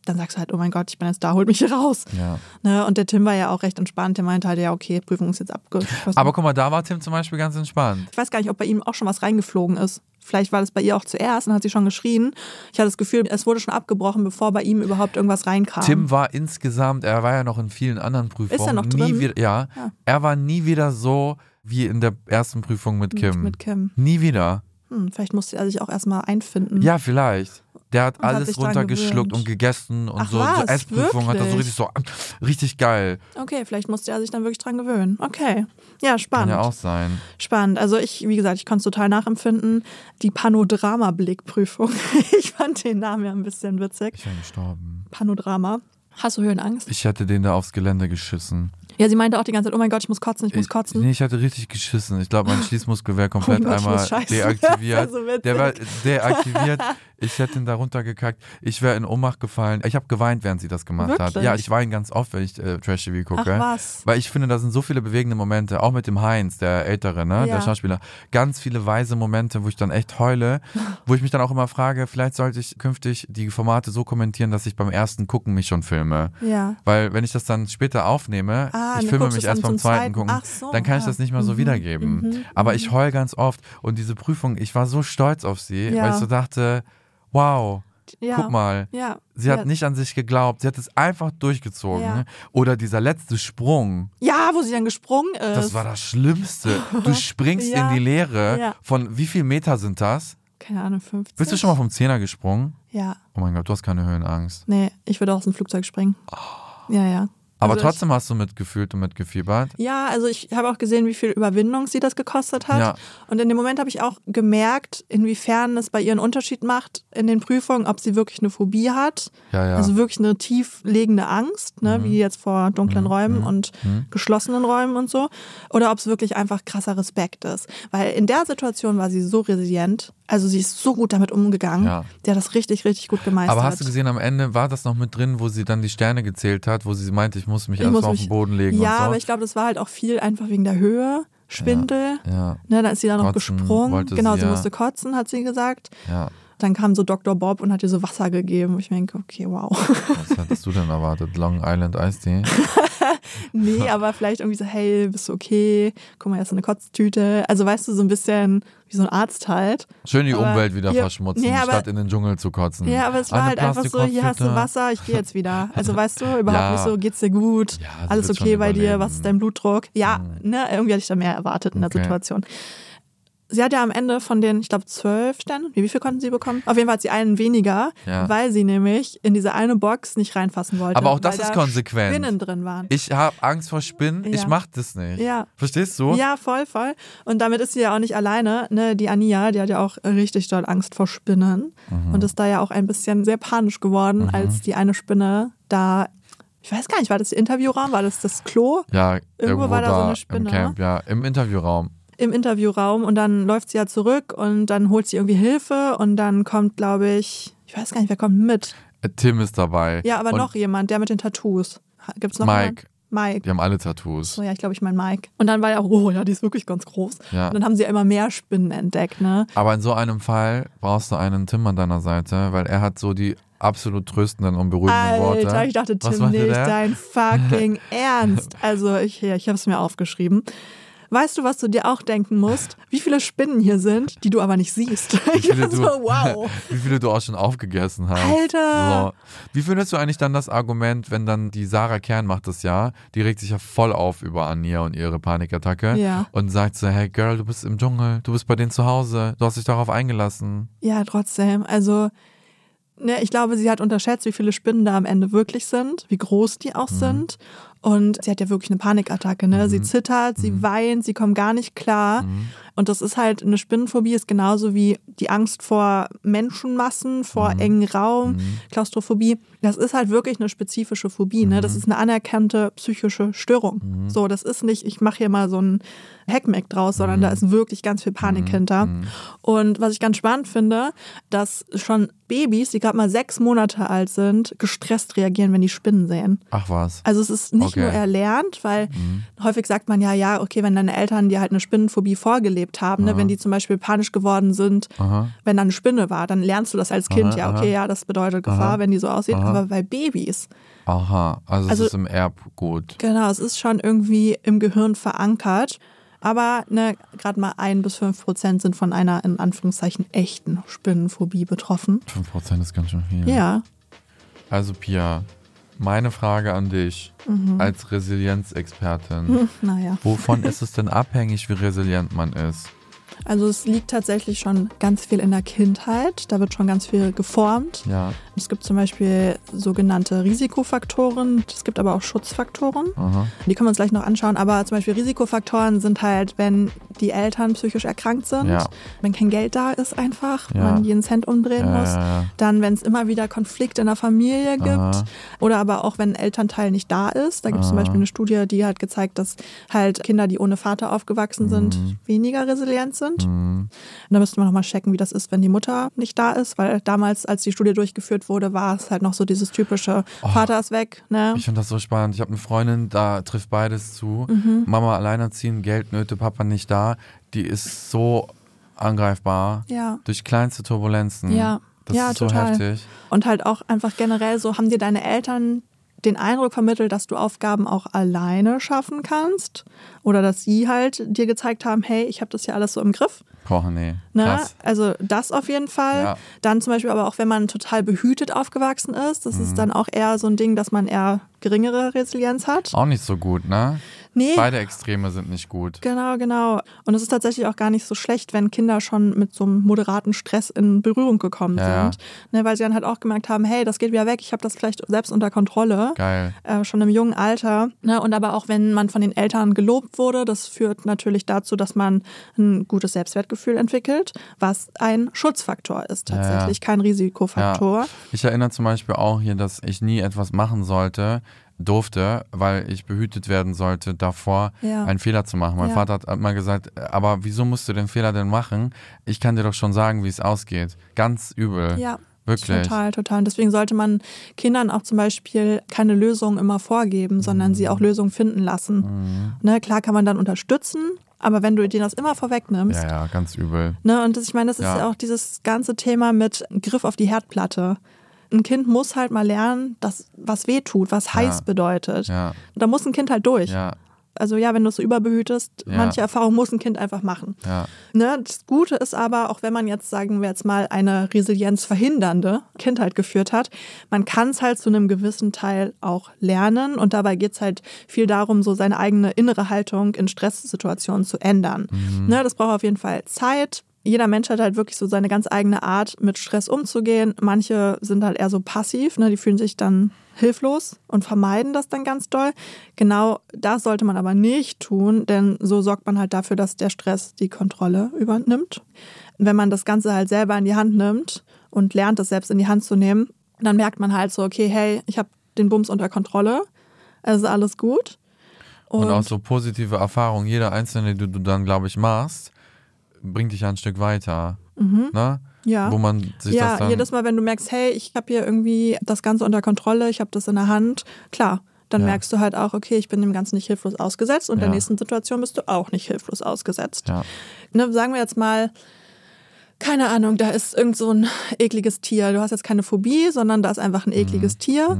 dann sagst du halt, oh mein Gott, ich bin jetzt da, holt mich hier raus. Ja. Ne? Und der Tim war ja auch recht entspannt. Der meinte halt, ja, okay, Prüfung ist jetzt abgeschlossen. Aber guck mal, da war Tim zum Beispiel ganz entspannt. ich weiß gar nicht, ob bei ihm auch schon was reingeflogen ist. Vielleicht war das bei ihr auch zuerst und hat sie schon geschrien. Ich hatte das Gefühl, es wurde schon abgebrochen, bevor bei ihm überhaupt irgendwas reinkam. Tim war insgesamt, er war ja noch in vielen anderen Prüfungen. Ist er noch nie drin? wieder, ja, Ja. er war nie wieder so wie in der ersten Prüfung mit Kim. mit Kim. Nie wieder. Hm, vielleicht musste er sich auch erstmal einfinden. Ja, vielleicht. Der hat Und hat alles dran runtergeschluckt und gegessen und Ach so, so was? Essprüfungen hat er so richtig so richtig geil. Okay, vielleicht musste er sich dann wirklich dran gewöhnen. Okay. Ja, Kann spannend. ja auch sein. Spannend. Also ich, wie gesagt, ich konnte es total nachempfinden. Die Panodrama-Blickprüfung. Ich fand den Namen ja ein bisschen witzig. Ich bin gestorben. Panodrama. Hast du Höhenangst? Ich hätte den da aufs Gelände geschissen. Ja, sie meinte auch die ganze Zeit, oh mein Gott, ich muss kotzen, ich muss kotzen. Nee, ich hatte richtig geschissen. Ich glaube, mein Schließmuskel wäre komplett Oh Gott, ich einmal deaktiviert. So. Der war deaktiviert. Ich hätte ihn da runtergekackt. Ich wäre in Ohnmacht gefallen. Ich habe geweint, während sie das gemacht hat. Wirklich? Ja, ich weine ganz oft, wenn ich äh, Trash-TV gucke. Ach was. Weil ich finde, da sind so viele bewegende Momente. Auch mit dem Heinz, der Ältere, ne? Ja. der Schauspieler. Ganz viele weise Momente, wo ich dann echt heule. wo ich mich dann auch immer frage, vielleicht sollte ich künftig die Formate so kommentieren, dass ich beim ersten Gucken mich schon filme. Ja. Weil wenn ich das dann später aufnehme, Ah, ich filme mich erst beim zweiten zweiten. gucken, so, dann kann ich ja. das nicht mehr so Mhm, wiedergeben. mhm, Aber mhm. ich heul ganz oft und diese Prüfung, ich war so stolz auf sie, Ja. weil ich so dachte, wow, Ja. guck mal. Ja. Sie ja. hat nicht an sich geglaubt, sie hat es einfach durchgezogen. Ja. Oder dieser letzte Sprung, Ja, wo sie dann gesprungen ist. das war das Schlimmste. Du springst Ja. in die Leere. Ja. Von wie viel Meter sind das? Keine Ahnung, 50. Bist du schon mal vom Zehner gesprungen? Ja. Oh mein Gott, du hast keine Höhenangst. Nee, ich würde auch aus dem Flugzeug springen. Ja, ja. Aber Also trotzdem hast du mitgefühlt und mitgefiebert. Ich, ja, also ich habe auch gesehen, wie viel Überwindung sie das gekostet hat. Ja. Und in dem Moment habe ich auch gemerkt, inwiefern es bei ihr einen Unterschied macht in den Prüfungen, ob sie wirklich eine Phobie hat. Ja, ja. Also wirklich eine tieflegende Angst, ne, wie jetzt vor dunklen Räumen und geschlossenen Räumen und so. Oder ob es wirklich einfach krasser Respekt ist. Weil in der Situation war sie so resilient. Also sie ist so gut damit umgegangen. Ja. Der hat das richtig, richtig gut gemeistert. Aber hast du gesehen, am Ende war das noch mit drin, wo sie dann die Sterne gezählt hat, wo sie meinte, ich muss mich Ich erst muss mal auf den Boden legen Ja, so. aber ich glaube, das war halt auch viel einfach wegen der Höhe, Schwindel. ja, Ne, dann ist sie da noch Kotzen gesprungen. wollte Genau, sie sie ja. musste kotzen, hat sie gesagt. ja. Dann kam so Dr. Bob und hat ihr so Wasser gegeben. wo Ich mir denke, okay, wow. Was hättest du denn erwartet? Long Island Ice Tea? nee, aber vielleicht irgendwie so, hey, bist du okay? Guck mal, hier ist so eine Kotztüte. Also weißt du, so ein bisschen wie so ein Arzt halt. Schön die Aber Umwelt wieder hier- verschmutzen, Nee, aber- statt in den Dschungel zu kotzen. Ja, aber es war Eine halt einfach so, hier hast du. Wasser, ich gehe jetzt wieder. Also weißt du, überhaupt Ja. nicht so, geht's dir gut? Ja, sie Alles okay bei dir? Was ist dein Blutdruck? Ja, ne, irgendwie hatte ich da mehr erwartet in der Okay. Situation. Sie hat ja am Ende von den, ich glaube, zwölf Sternen, wie viel konnten sie bekommen? Auf jeden Fall hat sie einen weniger, Ja. weil sie nämlich in diese eine Box nicht reinfassen wollte. Aber auch das ist da konsequent. Spinnen drin waren. Ich habe Angst vor Spinnen, ich Ja. mach das nicht. Ja. Verstehst du? Ja, voll, voll. Und damit ist sie ja auch nicht alleine. Ne? Die Ania, die hat ja auch richtig doll Angst vor Spinnen Mhm. und ist da ja auch ein bisschen sehr panisch geworden, als die eine Spinne da, ich weiß gar nicht, war das der Interviewraum, war das das Klo Ja, irgendwo, war da so eine im Spinne. Camp, ja, im Interviewraum. Im Interviewraum und dann läuft sie ja zurück und dann holt sie irgendwie Hilfe und dann kommt, glaube ich, ich weiß gar nicht, wer kommt mit. Äh, Tim ist dabei. Ja, aber Und noch jemand, der mit den Tattoos. Gibt's noch Mike. jemanden? Mike. Die haben alle Tattoos. So, ja, ich glaube, ich meine Mike. Und dann war ja auch, oh ja, die ist wirklich ganz groß. Ja. Und dann haben sie ja immer mehr Spinnen entdeckt, ne? Aber in so einem Fall brauchst du einen Tim an deiner Seite, weil er hat so die absolut tröstenden und beruhigenden Worte. Alter, ich dachte, Tim, nicht der? dein fucking Ernst. Also, ich, ja, ich habe es mir aufgeschrieben. Weißt du, was du dir auch denken musst? Wie viele Spinnen hier sind, die du aber nicht siehst? Wie Ich viele, war du, so, wow. wie viele du auch schon aufgegessen hast. Alter. So. Wie findest du eigentlich dann das Argument, wenn dann die Sarah Kern macht das ja, die regt sich ja voll auf über Ania und ihre Panikattacke Ja. und sagt so, hey Girl, du bist im Dschungel, du bist bei denen zu Hause, du hast dich darauf eingelassen. Ja, trotzdem. Also, ne, ich glaube, sie hat unterschätzt, wie viele Spinnen da am Ende wirklich sind, wie groß die auch sind. Und sie hat ja wirklich eine Panikattacke, ne? Sie zittert, sie weint, sie kommt gar nicht klar. Und das ist halt eine Spinnenphobie, ist genauso wie die Angst vor Menschenmassen, vor engen Raum, Klaustrophobie. Das ist halt wirklich eine spezifische Phobie. Ne? Das ist eine anerkannte psychische Störung. So, das ist nicht, ich mache hier mal so ein Hackmack draus, sondern da ist wirklich ganz viel Panik hinter. Und was ich ganz spannend finde, dass schon Babys, die gerade mal sechs Monate alt sind, gestresst reagieren, wenn die Spinnen sehen. Ach was. Also es ist nicht Okay. nur erlernt, weil häufig sagt man ja, ja, okay, wenn deine Eltern dir halt eine Spinnenphobie vorgelebt haben, ne, wenn die zum Beispiel panisch geworden sind, wenn da eine Spinne war, dann lernst du das als Kind, Aha, ja, aha. okay, ja, das bedeutet Gefahr, wenn die so aussieht. Aber bei Babys, Aha. Also, Also- es ist im Erbgut. genau, es ist schon irgendwie im Gehirn verankert. Aber ne, gerade mal ein bis fünf Prozent sind von einer in Anführungszeichen echten Spinnenphobie betroffen. 5% ist ganz schön viel. Ja, Also Pia, meine Frage an dich Mhm. als Resilienzexpertin. naja. Wovon ist es denn abhängig, wie resilient man ist? Also es liegt tatsächlich schon ganz viel in der Kindheit. Da wird schon ganz viel geformt. Ja. Es gibt zum Beispiel sogenannte Risikofaktoren. Es gibt aber auch Schutzfaktoren. Aha. Die können wir uns gleich noch anschauen. Aber zum Beispiel Risikofaktoren sind halt, wenn die Eltern psychisch erkrankt sind, Ja. wenn kein Geld da ist einfach, Ja. man jeden Cent umdrehen Ja, muss. Dann, wenn es immer wieder Konflikte in der Familie gibt. Aha. Oder aber auch, wenn ein Elternteil nicht da ist. Da gibt es zum. Beispiel eine Studie, die hat gezeigt, dass halt Kinder, die ohne Vater aufgewachsen sind, Mhm. weniger resilient sind. Und da müsste man nochmal checken, wie das ist, wenn die Mutter nicht da ist, weil damals, als die Studie durchgeführt wurde, war es halt noch so dieses typische, Vater ist weg, ne? Oh. Ich finde das so spannend. Ich habe eine Freundin, da trifft beides zu. Mhm. Mama alleinerziehend, Geldnöte, Papa nicht da. Die ist so angreifbar. Ja. Durch kleinste Turbulenzen. Ja. Das Ja, ist so total. heftig. Und halt auch einfach generell so, haben dir deine Eltern den Eindruck vermittelt, dass du Aufgaben auch alleine schaffen kannst? Oder dass sie halt dir gezeigt haben, hey, ich habe das ja alles so im Griff? Boah, nee. Ne? Also das auf jeden Fall. Ja. Dann zum Beispiel aber auch, wenn man total behütet aufgewachsen ist, das Mhm. ist dann auch eher so ein Ding, dass man eher geringere Resilienz hat. Auch nicht so gut, ne? Nee. Beide Extreme sind nicht gut. Genau, genau. Und es ist tatsächlich auch gar nicht so schlecht, wenn Kinder schon mit so einem moderaten Stress in Berührung gekommen Ja, ja. sind. Ne, weil sie dann halt auch gemerkt haben, hey, das geht wieder weg, ich habe das vielleicht selbst unter Kontrolle. Geil. Äh, schon im jungen Alter. Ne? Und aber auch wenn man von den Eltern gelobt wurde, das führt natürlich dazu, dass man ein gutes Selbstwertgefühl entwickelt, was ein Schutzfaktor ist tatsächlich, kein Risikofaktor. Ja. Ich erinnere zum Beispiel auch hier, dass ich nie etwas machen sollte, durfte, weil ich behütet werden sollte, davor Ja. einen Fehler zu machen. Mein Ja. Vater hat immer gesagt, aber wieso musst du den Fehler denn machen? Ich kann dir doch schon sagen, wie es ausgeht. Ganz übel. Ja, Wirklich. Total, total. Und deswegen sollte man Kindern auch zum Beispiel keine Lösung immer vorgeben, sondern sie Mhm. auch Lösungen finden lassen. Ne, klar kann man dann unterstützen, aber wenn du denen das immer vorwegnimmst, Ja, ja, ganz übel. Ne, und das, ich meine, das ist Ja. ja auch dieses ganze Thema mit Griff auf die Herdplatte. Ein Kind muss halt mal lernen, dass was weh tut, was heiß bedeutet. Ja, Da muss ein Kind halt durch. ja, Also ja, wenn du es so überbehütest, manche Erfahrungen muss ein Kind einfach machen. Ne, das Gute ist aber, auch wenn man jetzt, sagen wir jetzt mal, eine resilienzverhindernde Kindheit geführt hat, man kann es halt zu einem gewissen Teil auch lernen. Und dabei geht es halt viel darum, so seine eigene innere Haltung in Stresssituationen zu ändern. Ne, das braucht auf jeden Fall Zeit. Jeder Mensch hat halt wirklich so seine ganz eigene Art, mit Stress umzugehen. Manche sind halt eher so passiv, ne, die fühlen sich dann hilflos und vermeiden das dann ganz doll. Genau das sollte man aber nicht tun, denn so sorgt man halt dafür, dass der Stress die Kontrolle übernimmt. Wenn man das Ganze halt selber in die Hand nimmt und lernt, das selbst in die Hand zu nehmen, dann merkt man halt so, okay, hey, ich habe den Bums unter Kontrolle, es ist alles gut. Und, auch so positive Erfahrungen, jeder einzelne, die du dann, glaube ich, machst, bringt dich ja ein Stück weiter. Ne? Mhm. Ja. Wo man sich ja, das dann. jedes Mal, wenn du merkst, hey, ich habe hier irgendwie das Ganze unter Kontrolle, ich habe das in der Hand, klar, dann Ja. merkst du halt auch, okay, ich bin dem Ganzen nicht hilflos ausgesetzt und Ja. der nächsten Situation bist du auch nicht hilflos ausgesetzt. ja. Ne, sagen wir jetzt mal, keine Ahnung, da ist irgend so ein ekliges Tier. Du hast jetzt keine Phobie, sondern da ist einfach ein ekliges Mhm. Tier.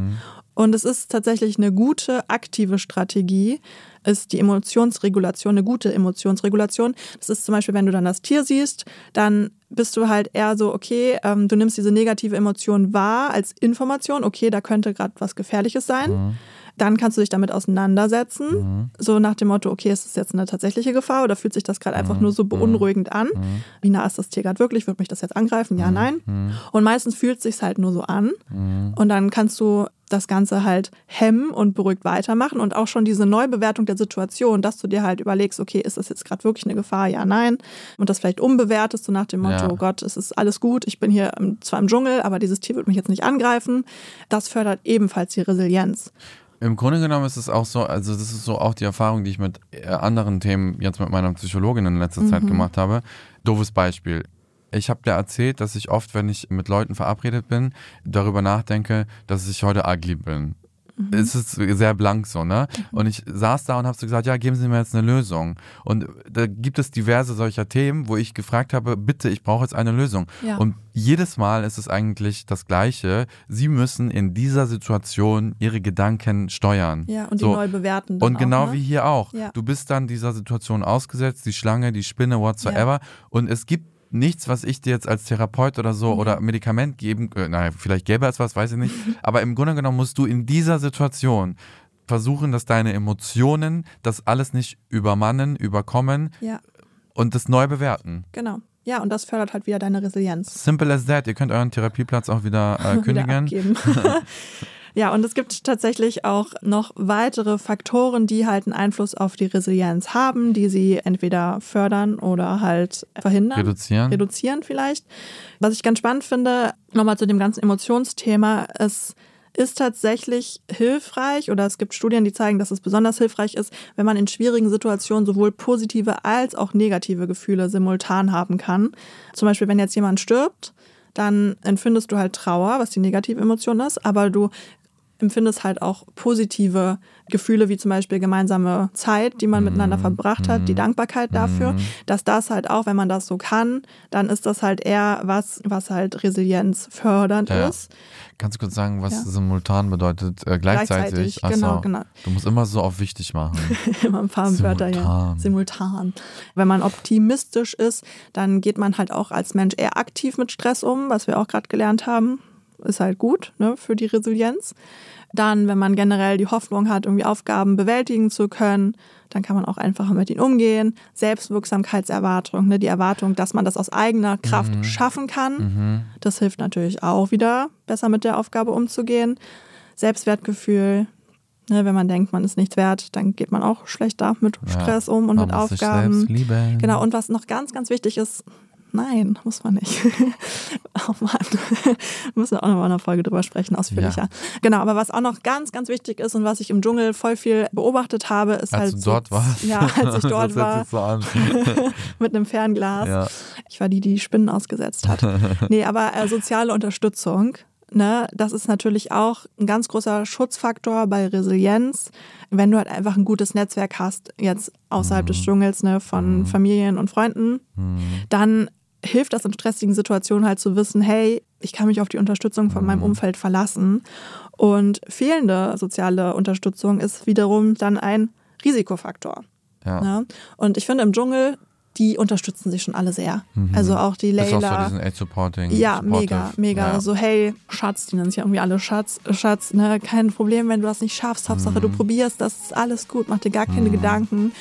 Und es ist tatsächlich eine gute aktive Strategie, ist die Emotionsregulation, eine gute Emotionsregulation. Das ist zum Beispiel, wenn du dann das Tier siehst, dann bist du halt eher so, okay, ähm, du nimmst diese negative Emotion wahr als Information, okay, da könnte gerade was Gefährliches sein. Dann kannst du dich damit auseinandersetzen, so nach dem Motto, okay, ist das jetzt eine tatsächliche Gefahr oder fühlt sich das gerade einfach nur so beunruhigend an? Wie nah ist das Tier gerade wirklich? Wird mich das jetzt angreifen? Ja, nein. Und meistens fühlt es sich halt nur so an. Und dann kannst du das Ganze halt hemmen und beruhigt weitermachen und auch schon diese Neubewertung der Situation, dass du dir halt überlegst, okay, ist das jetzt gerade wirklich eine Gefahr? Ja, nein. Und das vielleicht umbewertest, so nach dem Motto, Ja. oh Gott, es ist alles gut, ich bin hier im- zwar im Dschungel, aber dieses Tier wird mich jetzt nicht angreifen. Das fördert ebenfalls die Resilienz. Im Grunde genommen ist es auch so, also das ist so auch die Erfahrung, die ich mit äh, anderen Themen jetzt mit meiner Psychologin in letzter Zeit Mhm. gemacht habe. Doofes Beispiel. Ich habe dir erzählt, dass ich oft, wenn ich mit Leuten verabredet bin, darüber nachdenke, dass ich heute ugly bin. Mhm. Es ist sehr blank so, ne? Und ich saß da und habe so gesagt, ja, geben Sie mir jetzt eine Lösung. Und da gibt es diverse solcher Themen, wo ich gefragt habe, bitte, ich brauche jetzt eine Lösung. Ja. Und jedes Mal ist es eigentlich das Gleiche. Sie müssen in dieser Situation Ihre Gedanken steuern. Ja, und die So. neu bewerten. Und genau auch, ne? wie hier auch. Ja. Du bist dann dieser Situation ausgesetzt, die Schlange, die Spinne, whatsoever. Und es gibt nichts, was ich dir jetzt als Therapeut oder so oder Medikament geben, äh, naja, vielleicht gäbe es was, weiß ich nicht. Aber im Grunde genommen musst du in dieser Situation versuchen, dass deine Emotionen das alles nicht übermannen, überkommen Ja, und das neu bewerten. genau. Ja, und das fördert halt wieder deine Resilienz. Simple as that. Ihr könnt euren Therapieplatz auch wieder äh, wieder kündigen. abgeben. ja, und es gibt tatsächlich auch noch weitere Faktoren, die halt einen Einfluss auf die Resilienz haben, die sie entweder fördern oder halt verhindern. Reduzieren. Reduzieren vielleicht. Was ich ganz spannend finde, nochmal zu dem ganzen Emotionsthema, es ist tatsächlich hilfreich oder es gibt Studien, die zeigen, dass es besonders hilfreich ist, wenn man in schwierigen Situationen sowohl positive als auch negative Gefühle simultan haben kann. Zum Beispiel, wenn jetzt jemand stirbt, dann empfindest du halt Trauer, was die negative Emotion ist, aber du empfindest halt auch positive Gefühle, wie zum Beispiel gemeinsame Zeit, die man miteinander verbracht hat, die Dankbarkeit dafür, dass das halt auch, wenn man das so kann, dann ist das halt eher was, was halt Resilienz fördernd Ja. ist. Kannst du kurz sagen, was Ja. simultan bedeutet? Äh, gleichzeitig. Gleichzeitig, genau, genau. Du musst immer so auf wichtig machen. Immer ein paar Wörter, ja. Simultan. Simultan. Wenn man optimistisch ist, dann geht man halt auch als Mensch eher aktiv mit Stress um, was wir auch gerade gelernt haben. Ist halt gut ne, für die Resilienz. Dann, wenn man generell die Hoffnung hat, irgendwie Aufgaben bewältigen zu können, dann kann man auch einfacher mit ihnen umgehen. Selbstwirksamkeitserwartung, ne, die Erwartung, dass man das aus eigener Kraft Mhm. schaffen kann. Das hilft natürlich auch wieder, besser mit der Aufgabe umzugehen. Selbstwertgefühl, ne, wenn man denkt, man ist nichts wert, dann geht man auch schlechter mit Ja. Stress um und mit Aufgaben. Genau, und was noch ganz, ganz wichtig ist, nein, muss man nicht. oh Mann, müssen wir auch noch mal in einer Folge drüber sprechen, ausführlicher. Ja. Genau, aber was auch noch ganz, ganz wichtig ist und was ich im Dschungel voll viel beobachtet habe, ist Als halt du so- dort warst. Ja, als ich dort war so an. mit einem Fernglas. Ja. Ich war die, die Spinnen ausgesetzt hat. nee, aber äh, soziale Unterstützung, ne, das ist natürlich auch ein ganz großer Schutzfaktor bei Resilienz, wenn du halt einfach ein gutes Netzwerk hast, jetzt außerhalb Mhm. des Dschungels, ne, von Familien und Freunden, dann hilft das in stressigen Situationen halt zu wissen, hey, ich kann mich auf die Unterstützung von Mhm. meinem Umfeld verlassen. Und fehlende soziale Unterstützung ist wiederum dann ein Risikofaktor. Ja. Ne? Und ich finde im Dschungel, die unterstützen sich schon alle sehr. Also auch die Mhm. Ist auch so Layla. diesen Age Supporting. ja, mega, mega. Ja. So, hey, Schatz, die nennen sich ja irgendwie alle Schatz, Schatz, ne, kein Problem, wenn du das nicht schaffst. Hauptsache, Mhm. du probierst, das ist alles gut, mach dir gar keine Gedanken.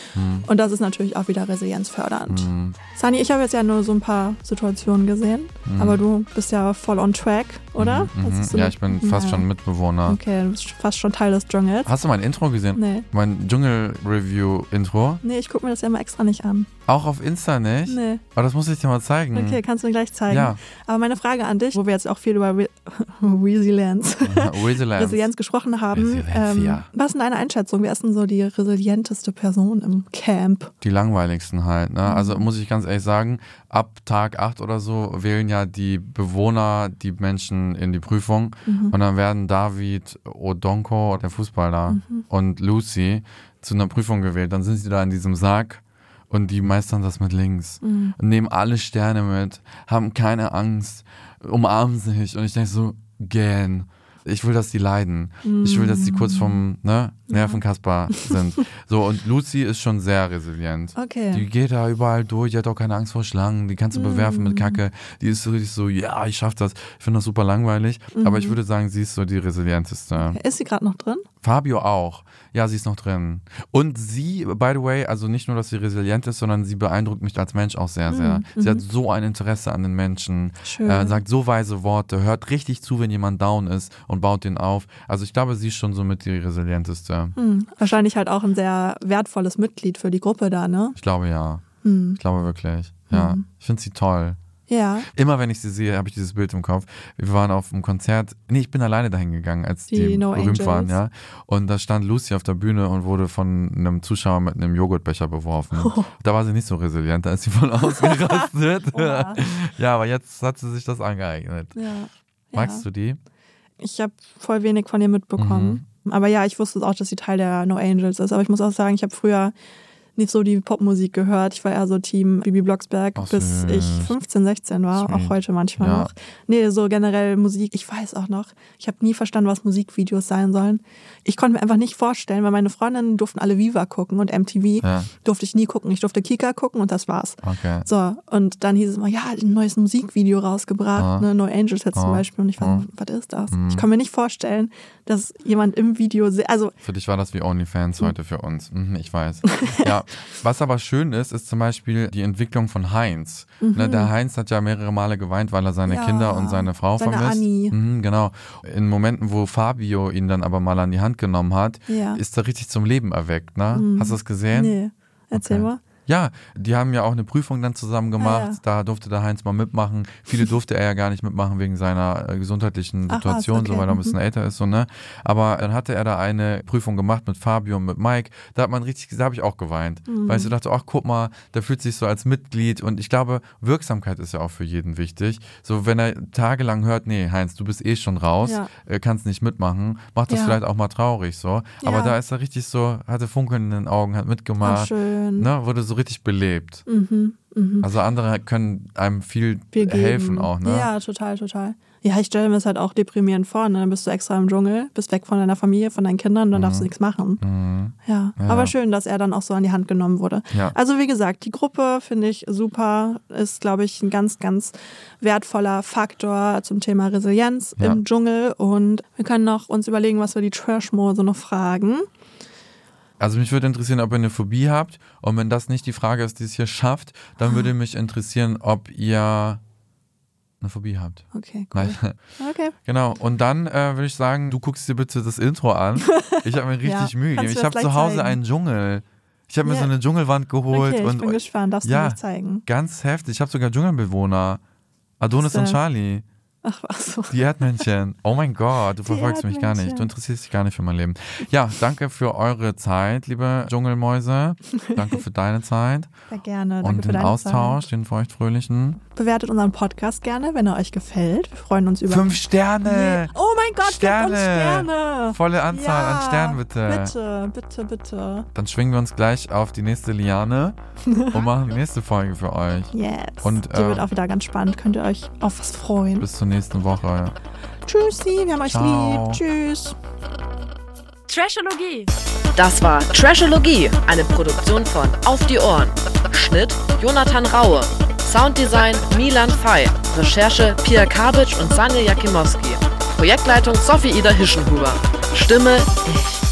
Und das ist natürlich auch wieder resilienzfördernd. Mhm. Sani, ich habe jetzt ja nur so ein paar Situationen gesehen, aber du bist ja voll on track, oder? Mhm. So ja, ich bin fast Ja. schon Mitbewohner. Okay, du bist fast schon Teil des Dschungels. Hast du mein Intro gesehen? Nee. Mein Dschungel-Review-Intro? Nee, ich gucke mir das ja mal extra nicht an. Auch auf Insta nicht? Nee. Aber das muss ich dir mal zeigen. Okay, kannst du mir gleich zeigen. Ja. Aber meine Frage an dich, wo wir jetzt auch viel über Re Resilienz, Resilience. Resilienz gesprochen haben. Resilienz, ähm, ja. Was ist denn deine Einschätzung? Wer ist denn so die resilienteste Person im Camp? Die langweiligsten halt. Ne? Mhm. Also muss ich ganz ehrlich sagen, ab Tag 8 oder so wählen ja die Bewohner die Menschen in die Prüfung. Mhm. Und dann werden David Odonko, der Fußballer, Mhm. und Lucy zu einer Prüfung gewählt. Dann sind sie da in diesem Sarg und die meistern das mit links. Mhm. Und nehmen alle Sterne mit, haben keine Angst, umarmen sich. Und ich denke so, gähn. Ich will, dass die leiden. Ich will, dass die kurz vom ne, Nervenkasper sind. So, und Lucy ist schon sehr resilient. Okay. Die geht da überall durch, die hat auch keine Angst vor Schlangen, die kannst du bewerfen mit Kacke. Die ist so richtig so, ja, ich schaff das. Ich finde das super langweilig. Aber ich würde sagen, sie ist so die resilienteste. Ist sie gerade noch drin? Fabio auch. Ja, sie ist noch drin. Und sie, by the way, also nicht nur, dass sie resilient ist, sondern sie beeindruckt mich als Mensch auch sehr, sehr. Sie hat so ein Interesse an den Menschen, Schön. äh, sagt so weise Worte, hört richtig zu, wenn jemand down ist und baut den auf. Also ich glaube, sie ist schon somit die resilienteste. Hm, wahrscheinlich halt auch ein sehr wertvolles Mitglied für die Gruppe da, ne? Ich glaube ja. Hm. Ich glaube wirklich. Ja. Ich finde sie toll. Ja. Immer wenn ich sie sehe, habe ich dieses Bild im Kopf. Wir waren auf einem Konzert. Nee, ich bin alleine dahin gegangen, als Die die, No berühmt Angels. waren, ja. Und da stand Lucy auf der Bühne und wurde von einem Zuschauer mit einem Joghurtbecher beworfen. Da war sie nicht so resilient, da ist sie voll ausgerastet. Ja, aber jetzt hat sie sich das angeeignet. Ja. Magst du die? Ich habe voll wenig von ihr mitbekommen. Aber ja, ich wusste auch, dass sie Teil der No Angels ist. Aber ich muss auch sagen, ich habe früher nicht so die Popmusik gehört. Ich war eher so Team Bibi Blocksberg, Ach, bis ich 15, 16 war. Sweet. Auch heute manchmal Ja. noch. Nee, so generell Musik. Ich weiß auch noch. Ich habe nie verstanden, was Musikvideos sein sollen. Ich konnte mir einfach nicht vorstellen, weil meine Freundinnen durften alle Viva gucken und MTV Ja. durfte ich nie gucken. Ich durfte Kika gucken und das war's. Okay. So, und dann hieß es immer, ja, ein neues Musikvideo rausgebracht, Ah. ne, No Angels jetzt zum Ah. Beispiel. Und ich war Ah. was ist das? Mhm. Ich kann mir nicht vorstellen, dass jemand im Video, also Für dich war das wie OnlyFans Hm. heute für uns. Mhm, ich weiß. ja, was aber schön ist, ist zum Beispiel die Entwicklung von Heinz. Ne, der Heinz hat ja mehrere Male geweint, weil er seine Mhm. Ja, Kinder und seine Frau seine vermisst. Anni. Mhm, genau. In Momenten, wo Fabio ihn dann aber mal an die Hand genommen hat, Ja. Mhm. ist er richtig zum Leben erweckt. Ne? Hast du das gesehen? nee, erzähl Okay. mal. Ja, die haben ja auch eine Prüfung dann zusammen gemacht. Ah, ja. Da durfte der Heinz mal mitmachen. Viele durfte er ja gar nicht mitmachen wegen seiner äh, gesundheitlichen Ach, was, Situation, so okay, weil er ein mhm. bisschen älter ist. So, ne? Aber dann hatte er da eine Prüfung gemacht mit Fabio und mit Mike. Da hat man richtig, da habe ich auch geweint. Mhm. Weil ich so dachte, ach guck mal, der fühlt sich so als Mitglied. Und ich glaube, Wirksamkeit ist ja auch für jeden wichtig. So, wenn er tagelang hört, nee, Heinz, du bist eh schon raus, Ja. äh, kannst nicht mitmachen, macht das Ja. vielleicht auch mal traurig so. Aber da ist er richtig so, hatte Funkeln in den Augen, hat Ach, mitgemacht. schön. Ne, wurde so richtig belebt. Mhm, mhm. Also andere können einem viel, helfen auch, ne? Ja, total, total. Ja, ich stelle mir es halt auch deprimierend vor. Ne? Dann bist du extra im Dschungel, bist weg von deiner Familie, von deinen Kindern, dann darfst du nichts machen. Mhm. Ja. Ja. aber schön, dass er dann auch so an die Hand genommen wurde. Ja. Also wie gesagt, die Gruppe finde ich super, ist, glaube ich, ein ganz, ganz wertvoller Faktor zum Thema Resilienz Ja. im Dschungel. Und wir können noch uns überlegen, was wir die Trashmore so noch fragen. Also mich würde interessieren, ob ihr eine Phobie habt. Und wenn das nicht die Frage ist, die es hier schafft, dann würde mich interessieren, ob ihr eine Phobie habt. Okay, cool. Nein. Okay. Genau. Und dann äh, würde ich sagen, du guckst dir bitte das Intro an. Ich habe mir richtig Ja, Mühe gegeben. Ich habe zu Hause zeigen? einen Dschungel. Ich habe mir Ja. so eine Dschungelwand geholt Okay, ich und bin gespannt. Darfst ja. du mich zeigen? ganz heftig. Ich habe sogar Dschungelbewohner. Adonis und? Charlie. Ach, so. Die Erdmännchen. Oh mein Gott, du Die verfolgst mich gar nicht. Du interessierst dich gar nicht für mein Leben. Ja, danke für eure Zeit, liebe Dschungelmäuse. Danke für deine Zeit Sehr gerne. Danke und für den Austausch, den feuchtfröhlichen. Zeit. Bewertet unseren Podcast gerne, wenn er euch gefällt. Wir freuen uns über Fünf Sterne! Oh mein Gott, Sterne. uns Sterne. Volle Anzahl an Sternen, bitte. Bitte, bitte, bitte. Dann schwingen wir uns gleich auf die nächste Liane und machen die nächste Folge für euch. Yes. Und, Die äh, wird auch wieder ganz spannend. Könnt ihr euch auf was freuen. Bis zur nächsten Woche. Tschüssi, wir haben euch Ciao. lieb. Tschüss. Trashologie. Das war Trashologie, eine Produktion von Auf die Ohren. Schnitt Jonathan Raue. Sounddesign Milan Fey. Recherche Pia Kabitsch und Sanja Jakimowski. Projektleitung Sophie Ida Hischenhuber. Stimme ich.